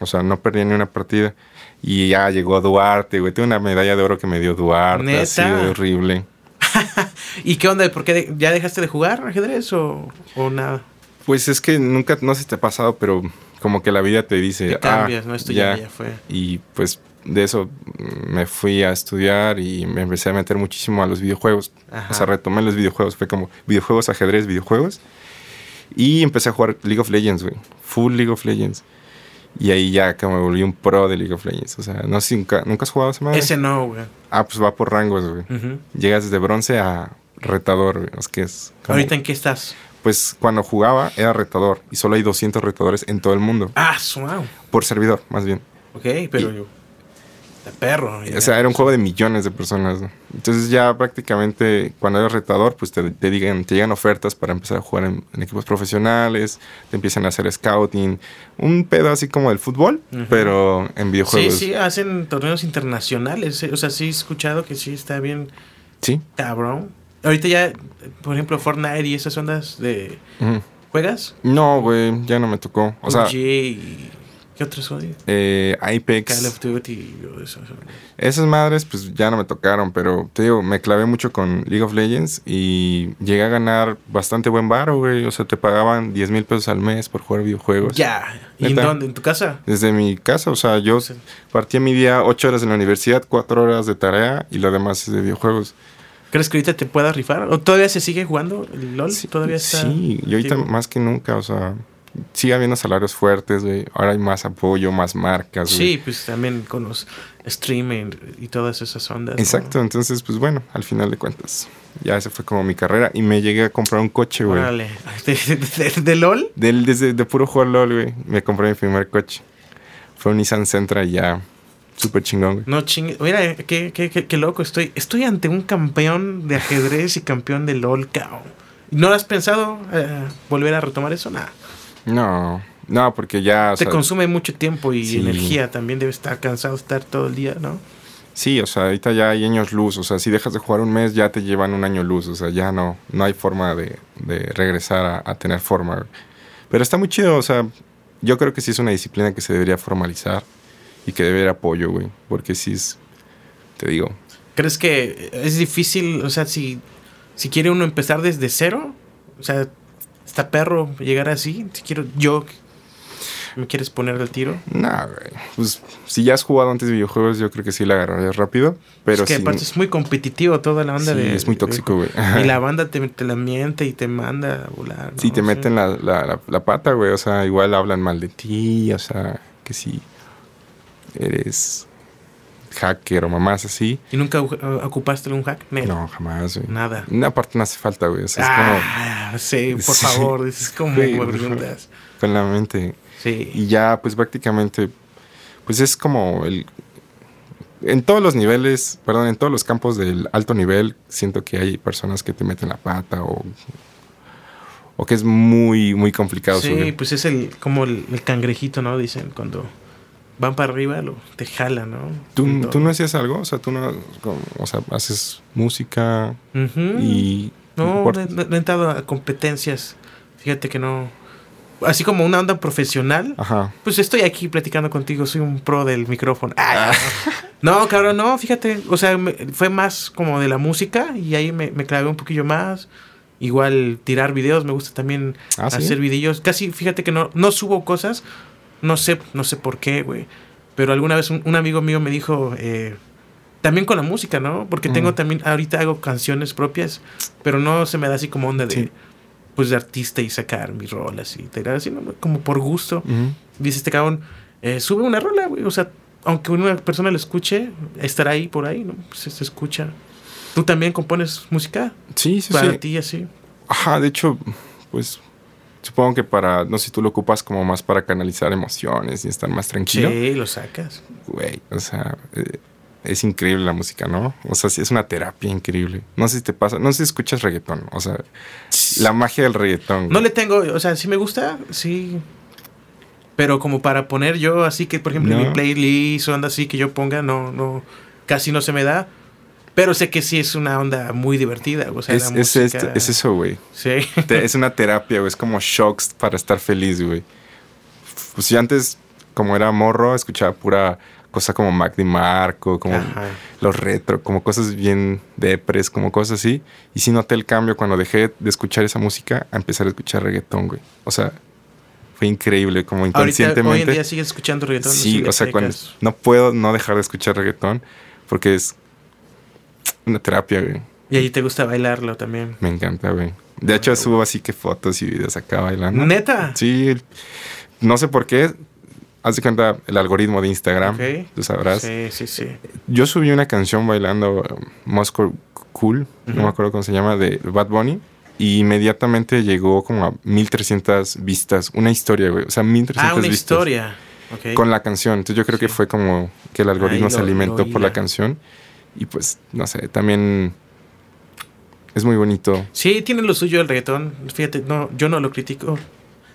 O sea, no perdí ni una partida. Y ya llegó Duarte, güey. Tengo una medalla de oro que me dio Duarte. ¿Neta? Así de horrible. [LAUGHS] ¿Y qué onda? ¿Por qué ya dejaste de jugar ajedrez o, o nada? Pues es que nunca, no sé si te ha pasado, pero como que la vida te dice, Te ah, cambias, ¿no? Esto ya, ya fue. Y pues de eso me fui a estudiar y me empecé a meter muchísimo a los videojuegos. Ajá. O sea, retomé los videojuegos. Fue como videojuegos, ajedrez, videojuegos. Y empecé a jugar League of Legends, güey. Full League of Legends. Y ahí ya que me volví un pro de League of Legends. O sea, no sé si nunca, ¿nunca has jugado esa madre. Ese no, güey. Ah, pues va por rangos, güey. Llegas desde bronce a retador, güey. Es que es... como- ¿Ahorita en qué estás? Pues cuando jugaba era retador. Y solo hay 200 retadores en todo el mundo. Ah, su- wow. Por servidor, más bien. Ok, pero yo. De perro. O sea, era un juego de millones de personas. Entonces ya prácticamente cuando eres retador, pues te, te, digan, te llegan ofertas para empezar a jugar en, equipos profesionales, te empiezan a hacer scouting, un pedo así como del fútbol, pero en videojuegos. Sí, sí, hacen torneos internacionales. Eh, o sea, sí he escuchado que sí está bien. Sí. Cabrón. Ahorita ya, por ejemplo, Fortnite y esas ondas de... ¿Juegas? No, güey, ya no me tocó. O sea... ¿Qué otros odios? Eh, Apex. Call of Duty. Eso, Esas madres, pues ya no me tocaron, pero te digo, me clavé mucho con League of Legends y llegué a ganar bastante buen baro, güey. O sea, te pagaban 10 mil pesos al mes por jugar videojuegos. Ya. ¿Y en dónde? ¿En tu casa? Desde mi casa, o sea, yo partía mi día 8 horas en la universidad, 4 horas de tarea y lo demás es de videojuegos. ¿Crees que ahorita te pueda rifar? ¿O todavía se sigue jugando el LOL? Sí, ¿Todavía está sí y ahorita más que nunca, o sea sigue habiendo salarios fuertes, güey. Ahora hay más apoyo, más marcas, Sí, pues también con los streaming y todas esas ondas. Exacto, entonces, pues bueno, al final de cuentas, ya esa fue como mi carrera y me llegué a comprar un coche, güey. Órale. [LAUGHS] ¿De, LOL? Del, desde, de puro jugar LOL, güey. Me compré mi primer coche. Fue un Nissan Sentra y ya súper chingón, güey. No chingue. Mira, qué, qué, qué, loco estoy. Estoy ante un campeón de ajedrez y campeón de LOL, cabrón. ¿No has pensado eh, volver a retomar eso? Nada. No, no, porque ya... Te consume mucho tiempo y energía, también debe estar cansado de estar todo el día, ¿no? Sí, o sea, ahorita ya hay años luz, o sea, si dejas de jugar un mes ya te llevan un año luz, o sea, ya no, no hay forma de, regresar a, tener forma. Pero está muy chido, o sea, yo creo que sí es una disciplina que se debería formalizar y que debe haber apoyo, güey, porque sí es, te digo. ¿Crees que es difícil, o sea, si, si quiere uno empezar desde cero, o sea, está perro llegar así. Si quiero, yo. ¿Me quieres poner al tiro? No, güey. Pues si ya has jugado antes videojuegos, yo creo que sí la agarrarías rápido. Pero es que aparte es muy competitivo toda la onda de. Es muy tóxico, güey. Y la [LAUGHS] banda te, la miente y te manda a volar. Sí, te meten la, la, la, pata, güey. O sea, igual hablan mal de ti. O sea, que si eres hacker o mamás así. ¿Y nunca ocupaste un hack? No, jamás, güey. Nada. Una parte no hace falta, güey. O sea, es como... Sí, por favor, es como preguntas. Con la mente. Sí. Y ya, pues prácticamente, pues es como el... En todos los niveles, perdón, en todos los campos del alto nivel, siento que hay personas que te meten la pata o o que es muy, muy complicado. Sí, pues es el como el, cangrejito, ¿no? Dicen cuando van para arriba, lo, te jalan, ¿no? ¿Tú, no hacías algo? O sea, tú no, o sea, haces música y... No, no, he entrado a competencias. Fíjate que no... Así como una onda profesional. Ajá. Pues estoy aquí platicando contigo, soy un pro del micrófono. Ah. no, cabrón, no, fíjate. O sea, fue más como de la música y ahí me, me clavé un poquillo más. Igual tirar videos, me gusta también ah, hacer videos. Casi, fíjate que no, no subo cosas no sé, no sé por qué, güey. Pero alguna vez un, amigo mío me dijo, eh, también con la música, ¿no? Porque tengo también, ahorita hago canciones propias, pero no se me da así como onda de, pues, de artista y sacar mis rolas y tal, así, como por gusto. Dice este cabrón, eh, sube una rola, güey. O sea, aunque una persona lo escuche, estará ahí por ahí, ¿no? Pues se escucha. ¿Tú también compones música? Sí, sí, Para ti, así. Ajá, de hecho, pues Supongo que para, no sé si tú lo ocupas como más para canalizar emociones y estar más tranquilo. Sí, lo sacas. Güey, o sea, eh, es increíble la música, ¿no? O sea, sí, es una terapia increíble. No sé si te pasa, no sé si escuchas reggaetón, o sea, la magia del reggaetón. No le tengo, o sea, sí me gusta, sí. Pero como para poner yo así que, por ejemplo, en mi playlist o anda así que yo ponga, no, no, casi no se me da. Pero sé que sí es una onda muy divertida. O sea, es, es, es, eso, güey. Sí. [LAUGHS] es una terapia, güey. Es como shocks para estar feliz, güey. Pues yo antes, como era morro, escuchaba pura cosa como Mac Marco, como los retro, como cosas bien depres, como cosas así. Y sí noté el cambio cuando dejé de escuchar esa música a empezar a escuchar reggaetón, güey. O sea, fue increíble, como inconscientemente. hoy en día sigues escuchando reggaetón. Sí, o sea, cuando no puedo no dejar de escuchar reggaetón porque es una terapia, güey. Y ahí te gusta bailarlo también. Me encanta, güey. De hecho, subo así que fotos y videos acá bailando. ¿Neta? Sí. No sé por qué. Haz de cuenta el algoritmo de Instagram. Tú sabrás. Sí, sí, sí. Yo subí una canción bailando um, Moscow Cool, no me acuerdo cómo se llama, de Bad Bunny. Y inmediatamente llegó como a 1300 vistas. Una historia, güey. O sea, 1300 ah, una vistas. historia. con la canción. Entonces yo creo que fue como que el algoritmo se alimentó por la canción. Y pues, no sé, también es muy bonito. Sí, tiene lo suyo el reggaetón. Fíjate, no, yo no lo critico.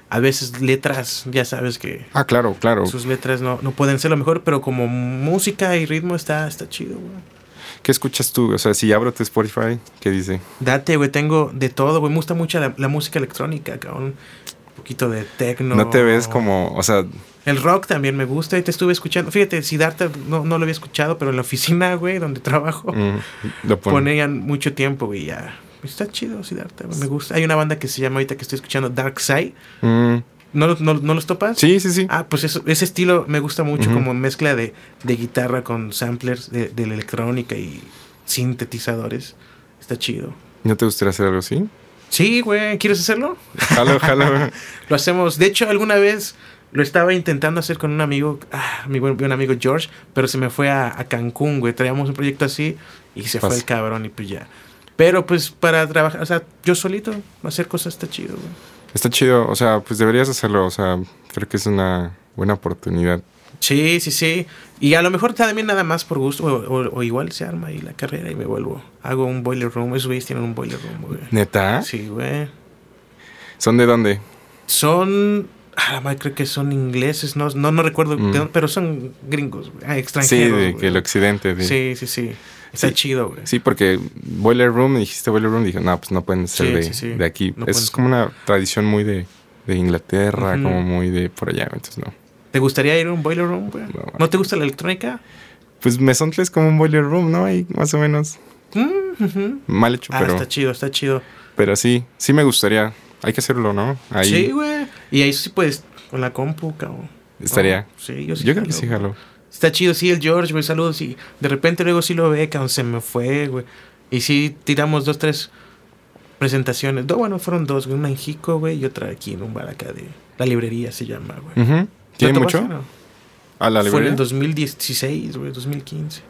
A veces letras, ya sabes que... Ah, claro, claro. Sus letras no, no pueden ser lo mejor, pero como música y ritmo está, está chido, güey. ¿Qué escuchas tú? O sea, si abro tu Spotify, ¿qué dice? Date, güey, tengo de todo, güey. Me gusta mucho la, música electrónica, cabrón. Un poquito de techno. No te ves como, o sea... El rock también me gusta y te estuve escuchando. Fíjate, si Darte no, no lo había escuchado, pero en la oficina, güey, donde trabajo, mm, lo ponían mucho tiempo, güey, ya. Está chido Siddhartha, me gusta. Hay una banda que se llama ahorita que estoy escuchando Dark Side. Mm. ¿No, no, ¿No, los topas? Sí, sí, sí. Ah, pues eso, ese estilo me gusta mucho, como mezcla de, de, guitarra con samplers de, de, la electrónica y sintetizadores. Está chido. ¿No te gustaría hacer algo así? Sí, güey. ¿Quieres hacerlo? Jalo, jalo. [LAUGHS] lo hacemos. De hecho, alguna vez lo estaba intentando hacer con un amigo, ah, mi buen, amigo George, pero se me fue a, Cancún, güey. Traíamos un proyecto así y se fue el cabrón y pues ya. Pero pues para trabajar, o sea, yo solito hacer cosas está chido, güey. Está chido, o sea, pues deberías hacerlo, o sea, creo que es una buena oportunidad. Sí, sí, sí. Y a lo mejor también nada más por gusto, o, igual se arma ahí la carrera y me vuelvo. Hago un boiler room, esos güeyes tienen un boiler room, güey. ¿Neta? Sí, güey. ¿Son de dónde? Son, ah, creo que son ingleses, no, no, no recuerdo, de mm. pero son gringos, ah, extranjeros. Sí, de que el occidente. Sí, sí, sí. Está chido, güey. Sí, porque Boiler Room, dijiste Boiler Room, dije, no, pues no pueden ser de, de, aquí. Eso es como una tradición muy de, de Inglaterra, como muy de por allá, entonces no. ¿Te gustaría ir a un Boiler Room, güey? No, te gusta la electrónica? Pues me son tres como un Boiler Room, ¿no? Ahí, más o menos. Mm, Mal hecho, ah, pero... está chido, está chido. Pero sí, sí me gustaría. Hay que hacerlo, ¿no? Ahí. Sí, güey. Y ahí sí puedes, con la compu, cabrón. Estaría. sí, yo sí. Yo creo que sí, jalo. Está chido, sí, el George, güey, saludos. Y de repente luego sí lo ve, que se me fue, güey. Y sí tiramos dos, tres presentaciones. No, bueno, fueron dos, güey. Una en Jico, güey, y otra aquí en un bar acá de... La librería se llama, güey. ¿Tiene mucho? ¿A la librería? Fue en 2016, güey, 2015.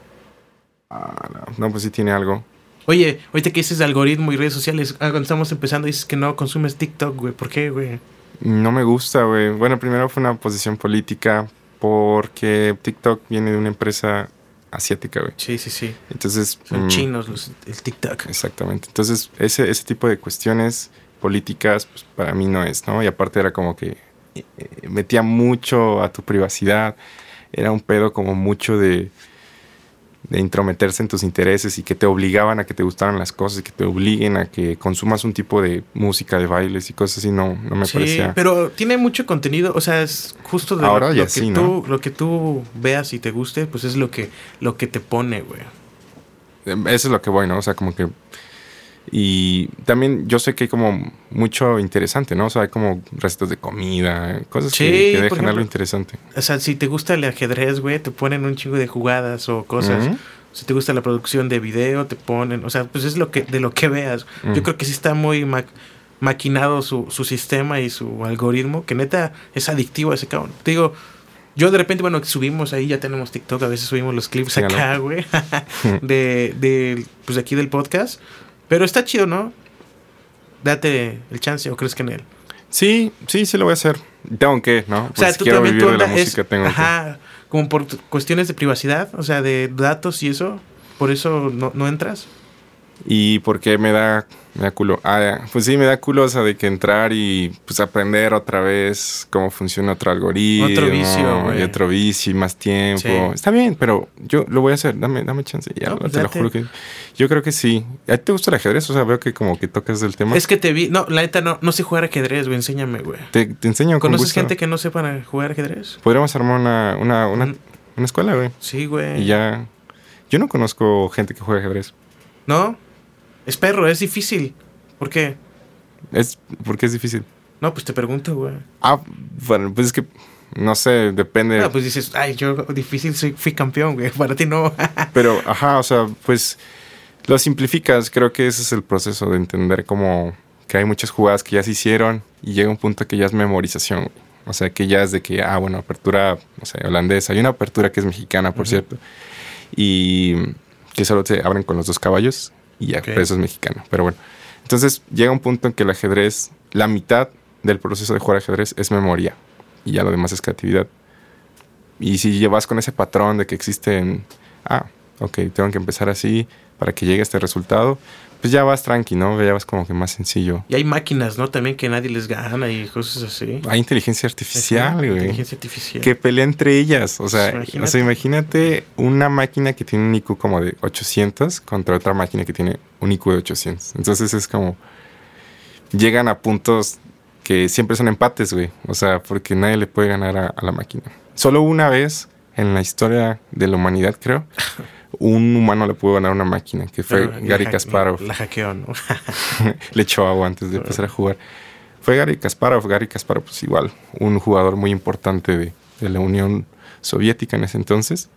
Ah, no. no, pues sí tiene algo. Oye, ahorita que dices algoritmo y redes sociales, ah, cuando estamos empezando dices que no consumes TikTok, güey. ¿Por qué, güey? No me gusta, güey. Bueno, primero fue una posición política porque TikTok viene de una empresa asiática, güey. Sí, sí, sí. Entonces... Son mm, chinos los, el TikTok. Exactamente. Entonces, ese, ese tipo de cuestiones políticas, pues para mí no es, ¿no? Y aparte era como que eh, eh, metía mucho a tu privacidad. Era un pedo como mucho de de intrometerse en tus intereses y que te obligaban a que te gustaran las cosas y que te obliguen a que consumas un tipo de música, de bailes y cosas así, no, no me sí, pero tiene mucho contenido, o sea, es justo de Ahora lo, que tú, lo que tú veas y te guste, pues es lo que, lo que te pone, güey. Em, eso es lo que voy, ¿no? O sea, como que y también yo sé que hay como mucho interesante, ¿no? O sea, hay como restos de comida, cosas que, dejan algo interesante. O sea, si te gusta el ajedrez, güey, te ponen un chingo de jugadas o cosas. Si te gusta la producción de video, te ponen, o sea, pues es lo que de lo que veas. Yo creo que sí está muy maquinado su, su sistema y su algoritmo, que neta es adictivo a ese cabrón. Te digo, yo de repente, bueno, subimos ahí, ya tenemos TikTok, a veces subimos los clips acá, güey, [LAUGHS] [LAUGHS] de, de, pues aquí del podcast. Pero está chido, ¿no? Date el chance o crees que en él. Sí, sí, sí lo voy a hacer. Tengo que, ¿no? o sea, pues tú también de la música, tengo ajá, como por cuestiones de privacidad, o sea, de datos y eso, por eso no, no entras. ¿Y por qué me da me da culo. Ah, pues sí, me da culo, o sea, de que entrar y pues aprender otra vez cómo funciona otro algoritmo. Otro vicio, güey. Y otro vicio y más tiempo. Está bien, pero yo lo voy a hacer. Dame, dame chance. Ya, pues te lo juro que. Yo creo que sí. ¿A ti te gusta el ajedrez? O sea, veo que como que tocas el tema. Es que te vi. No, la neta no, no sé jugar ajedrez, güey. Enséñame, güey. Te, te enseño con ¿Conoces gente que no sepa jugar ajedrez? Podríamos armar una, una, una, mm. una escuela, güey. Sí, güey. Y ya. Yo no conozco gente que juegue ajedrez. ¿No? Es perro, es difícil. ¿Por qué? Es, ¿Por qué es difícil? No, pues te pregunto, güey. Ah, bueno, pues es que, no sé, depende. No, pues dices, ay, yo difícil soy, fui campeón, güey. [LAUGHS] Para ti no. [LAUGHS] Pero, ajá, o sea, pues lo simplificas. Creo que ese es el proceso de entender como que hay muchas jugadas que ya se hicieron y llega un punto que ya es memorización, O sea, que ya es de que, ah, bueno, apertura, no sé, holandesa. Hay una apertura que es mexicana, por cierto. Y que solo se abren con los dos caballos y ya, eso es mexicano. Pero bueno, entonces llega un punto en que el ajedrez, la mitad del proceso de jugar ajedrez es memoria y ya lo demás es creatividad. y si llevas con ese patrón de que existen, ah, ok, tengo que empezar así para que llegue a este resultado, pues ya vas tranqui, ¿no? Ya vas como que más sencillo. Y hay máquinas, ¿no? También que nadie les gana y cosas así. Hay inteligencia artificial, güey. Inteligencia artificial. Que pelea entre ellas. O sea, imagínate. o sea, imagínate una máquina que tiene un IQ como de 800 contra otra máquina que tiene un IQ de 800. Entonces es como... Llegan a puntos que siempre son empates, güey. O sea, porque nadie le puede ganar a, a la máquina. Solo una vez en la historia de la humanidad, creo. [LAUGHS] un humano le pudo ganar a una máquina, que fue Gary Kasparov. La hackeó, ¿no? [LAUGHS] le echó agua antes de empezar a jugar. Fue Gary Kasparov. Gary Kasparov, pues igual, un jugador muy importante de, la Unión Soviética en ese entonces.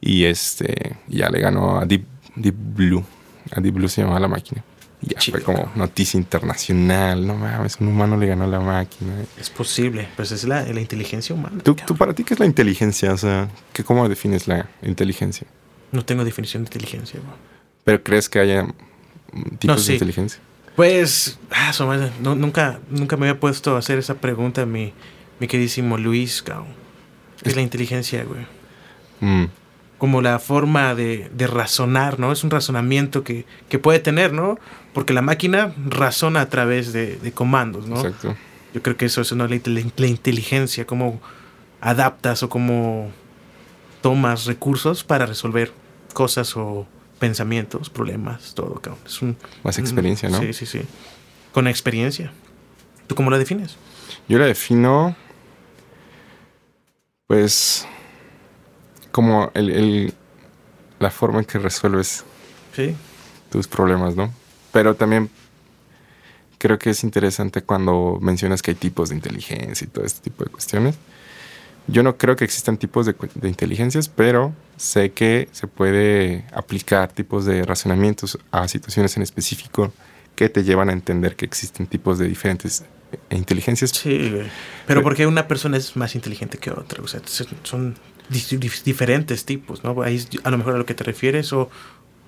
Y este, ya le ganó a Deep, Deep Blue. A Deep Blue se llamaba la máquina. Ya fue como noticia internacional. No mames, un humano le ganó a la máquina. Es posible, pues es la, la inteligencia humana. ¿Tú, ¿Tú, para ti qué es la inteligencia? O sea, ¿qué, ¿cómo defines la inteligencia? No tengo definición de inteligencia. ¿Pero crees que haya tipos de inteligencia? Pues, ah, no, nunca, nunca me había puesto a hacer esa pregunta a mi, mi queridísimo Luis. ¿Qué es la inteligencia, güey? Mm como la forma de, razonar, ¿no? Es un razonamiento que, puede tener, ¿no? Porque la máquina razona a través de, comandos, ¿no? Exacto. Yo creo que eso es una, la, la inteligencia, cómo adaptas o cómo tomas recursos para resolver cosas o pensamientos, problemas, todo, cabrón. Es un, Más experiencia, ¿no? Sí, sí, sí. Con experiencia. ¿Tú cómo la defines? Yo la defino, pues, como el, la forma en que resuelves tus problemas, ¿no? Pero también creo que es interesante cuando mencionas que hay tipos de inteligencia y todo este tipo de cuestiones. Yo no creo que existan tipos de, de, inteligencias, pero sé que se puede aplicar tipos de razonamientos a situaciones en específico que te llevan a entender que existen tipos de diferentes eh, inteligencias. Sí, pero porque una persona es más inteligente que otra, o sea, son diferentes tipos, ¿no? Ahí a lo mejor a lo que te refieres o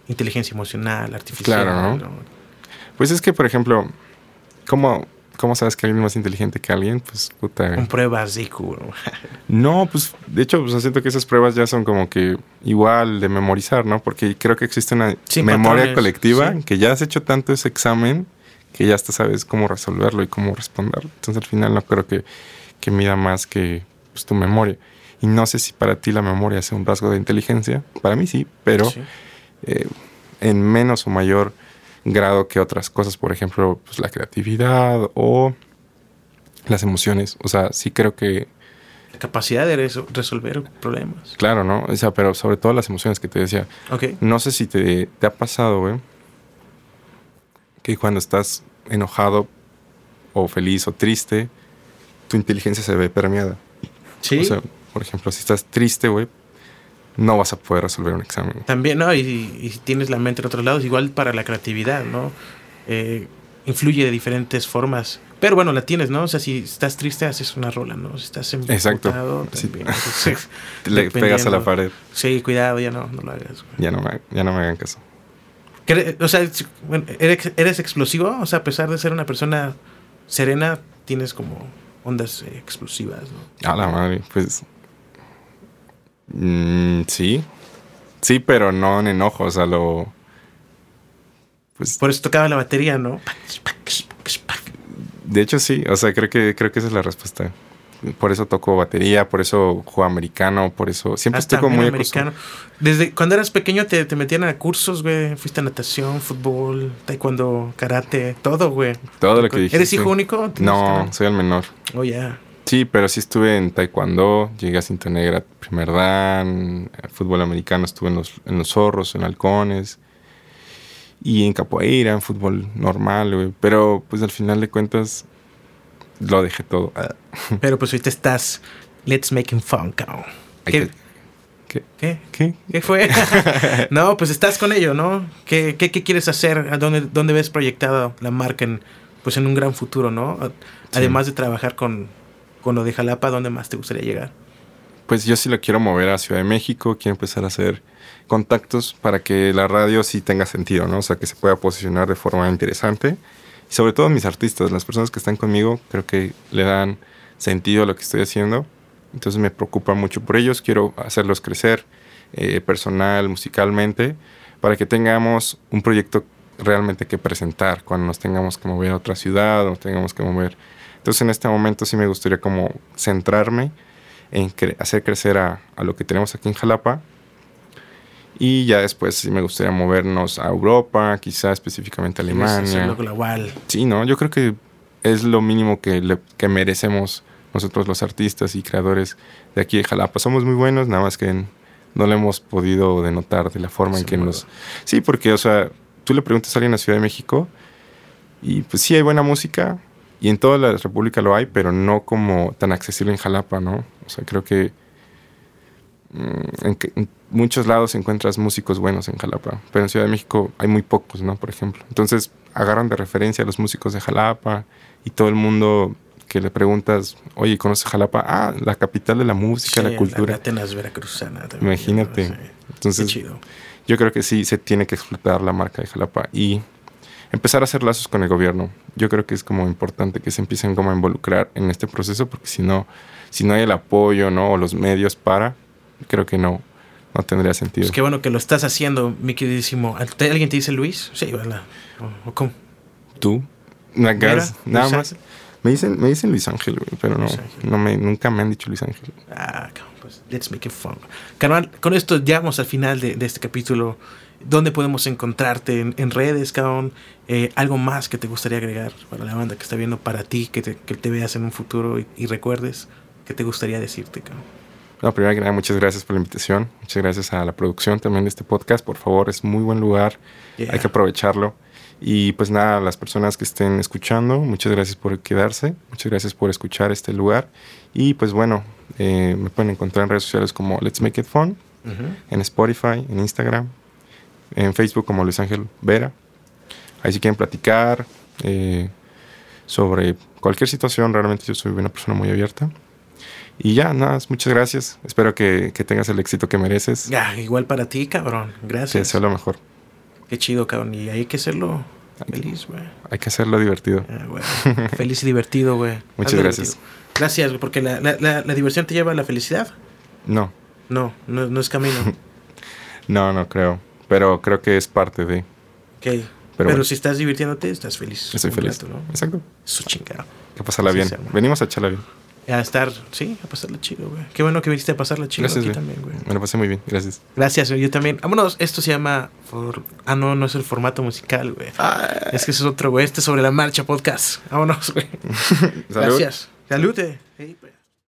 inteligencia emocional, artificial. Claro, ¿no? Pues es que, por ejemplo, ¿cómo, ¿cómo sabes que alguien es más inteligente que alguien? Pues puta. Con pruebas IQ. no, pues de hecho, pues siento que esas pruebas ya son como que igual de memorizar, ¿no? Porque creo que existe una memoria colectiva que ya has hecho tanto ese examen que ya hasta sabes cómo resolverlo y cómo responderlo. Entonces al final no creo que, que mida más que pues, tu memoria. Y no sé si para ti la memoria sea un rasgo de inteligencia. Para mí sí, pero eh, en menos o mayor grado que otras cosas. Por ejemplo, pues, la creatividad o las emociones. O sea, sí creo que... La capacidad de resolver problemas. Claro, ¿no? O sea, pero sobre todo las emociones que te decía. Okay. No sé si te, te ha pasado, güey, que cuando estás enojado o feliz o triste, tu inteligencia se ve permeada. Sí. O sea, por ejemplo, si estás triste, güey, no vas a poder resolver un examen. También, ¿no? Y, si tienes la mente en otros lados, igual para la creatividad, ¿no? Eh, influye de diferentes formas. Pero bueno, la tienes, ¿no? O sea, si estás triste, haces una rola, ¿no? Si estás Exacto. también. [LAUGHS] Le pegas a la pared. Sí, cuidado, ya no, no lo hagas. Ya no, me, ya no me hagan caso. O sea, ¿eres, ¿eres explosivo? O sea, a pesar de ser una persona serena, tienes como ondas explosivas, ¿no? A la madre, pues Mm, sí. Sí, pero no en enojo, o sea, lo. Pues, Por eso tocaba la batería, ¿no? De hecho, sí. O sea, creo que, creo que esa es la respuesta. Por eso toco batería, por eso juego americano, por eso. Siempre estoy como muy americano. Desde cuando eras pequeño te, te metían a cursos, güey. Fuiste a natación, fútbol, taekwondo, karate, todo, güey. Todo lo que dijiste. ¿Eres hijo único? No, soy el menor. Oh, ya. Sí, pero sí estuve en taekwondo, llegué a cinta negra, primer dan, fútbol americano estuve en los, en los zorros, en halcones, y en capoeira, en fútbol normal, güey. Pero pues al final de cuentas lo dejé todo. [LAUGHS] Pero pues ahorita estás, let's making fun, cabrón. ¿Qué? ¿Qué? ¿Qué? ¿Qué? ¿Qué fue? [LAUGHS] [LAUGHS] no, pues estás con ello, ¿no? ¿Qué, qué, qué quieres hacer? dónde, dónde ves proyectada la marca en, pues en un gran futuro, ¿no? Además de trabajar con con lo de Jalapa, ¿dónde más te gustaría llegar? Pues yo sí lo quiero mover a Ciudad de México, quiero empezar a hacer contactos para que la radio sí tenga sentido, ¿no? O sea, que se pueda posicionar de forma interesante. Y sobre todo mis artistas, las personas que están conmigo, creo que le dan sentido a lo que estoy haciendo Entonces me preocupa mucho por ellos, quiero hacerlos crecer eh, personal, musicalmente, para que tengamos un proyecto realmente que presentar cuando nos tengamos que mover a otra ciudad o tengamos que mover. Entonces en este momento sí me gustaría como centrarme en hacer crecer a, a, lo que tenemos aquí en Jalapa y ya después sí me gustaría movernos a Europa, quizá específicamente a Alemania. global. Sí, ¿no? Yo creo que es lo mínimo que, que merecemos nosotros los artistas y creadores de aquí de Jalapa. Somos muy buenos, nada más que no lo hemos podido denotar de la forma en que nos... Sí, porque, o sea, tú le preguntas a alguien en la Ciudad de México y pues sí hay buena música y en toda la República lo hay, pero no como tan accesible en Jalapa, ¿no? O sea, creo que mm, en, en, muchos lados encuentras músicos buenos en Jalapa, pero en Ciudad de México hay muy pocos, ¿no? Por ejemplo. Entonces agarran de referencia a los músicos de Jalapa y todo el mundo que le preguntas, oye, ¿conoces Jalapa? Ah, la capital de la música, la cultura. La veracruzana también. Imagínate. Entonces, yo creo que sí se tiene que explotar la marca de Jalapa y empezar a hacer lazos con el gobierno. Yo creo que es como importante que se empiecen como a involucrar en este proceso porque si no, si no hay el apoyo, ¿no? O los medios para, creo que no, no tendría sentido. Pues qué bueno que lo estás haciendo, mi queridísimo. ¿Alguien te dice Luis? Sí, ¿verdad? ¿O, cómo? ¿Tú? Nada más. Me dicen, me dicen Luis Ángel, pero no, no me, nunca me han dicho Luis Ángel. Ah, pues, let's make it fun. Carnal, con esto llegamos al final de, este capítulo. ¿Dónde podemos encontrarte? ¿En, redes, cabrón? Eh, ¿Algo más que te gustaría agregar para la banda que está viendo, para ti, que te, que te veas en un futuro y, recuerdes? ¿Qué te gustaría decirte, cabrón? No, primero que nada, muchas gracias por la invitación. Muchas gracias a la producción también de este podcast. Por favor, es muy buen lugar. Hay que aprovecharlo. Y pues nada, las personas que estén escuchando, muchas gracias por quedarse, muchas gracias por escuchar este lugar. Y pues bueno, eh, me pueden encontrar en redes sociales como Let's Make It Fun, en Spotify, en Instagram, en Facebook como Luis Ángel Vera. Ahí si quieren platicar eh, sobre cualquier situación, realmente yo soy una persona muy abierta. Y ya, nada, muchas gracias. Espero que, tengas el éxito que mereces. Ya, igual para ti, cabrón. Gracias. Que sea lo mejor. Qué chido, cabrón. Y hay que hacerlo feliz, güey. Hay que hacerlo divertido. Ah, [LAUGHS] feliz y divertido, güey. Muchas gracias. Gracias, güey, porque la, la, la, diversión te lleva a la felicidad. No. No, no, es camino. [LAUGHS] no, no creo. Pero creo que es parte de. Ok. Pero, si estás divirtiéndote, estás feliz. Estoy feliz. ¿no? Exacto. Eso chingado. Que pasarla bien. Venimos a echarla bien a estar, sí, a pasarla chido, güey. Qué bueno que viniste a pasarla chido aquí también, güey. Me lo pasé muy bien, gracias. Gracias, güey. Yo también. Vámonos, esto se llama. Ah, no, no es el formato musical, güey. Ah. Es que eso es otro, güey. Este es sobre la marcha podcast. Vámonos, güey. [LAUGHS] gracias. Salute. Hey, pues.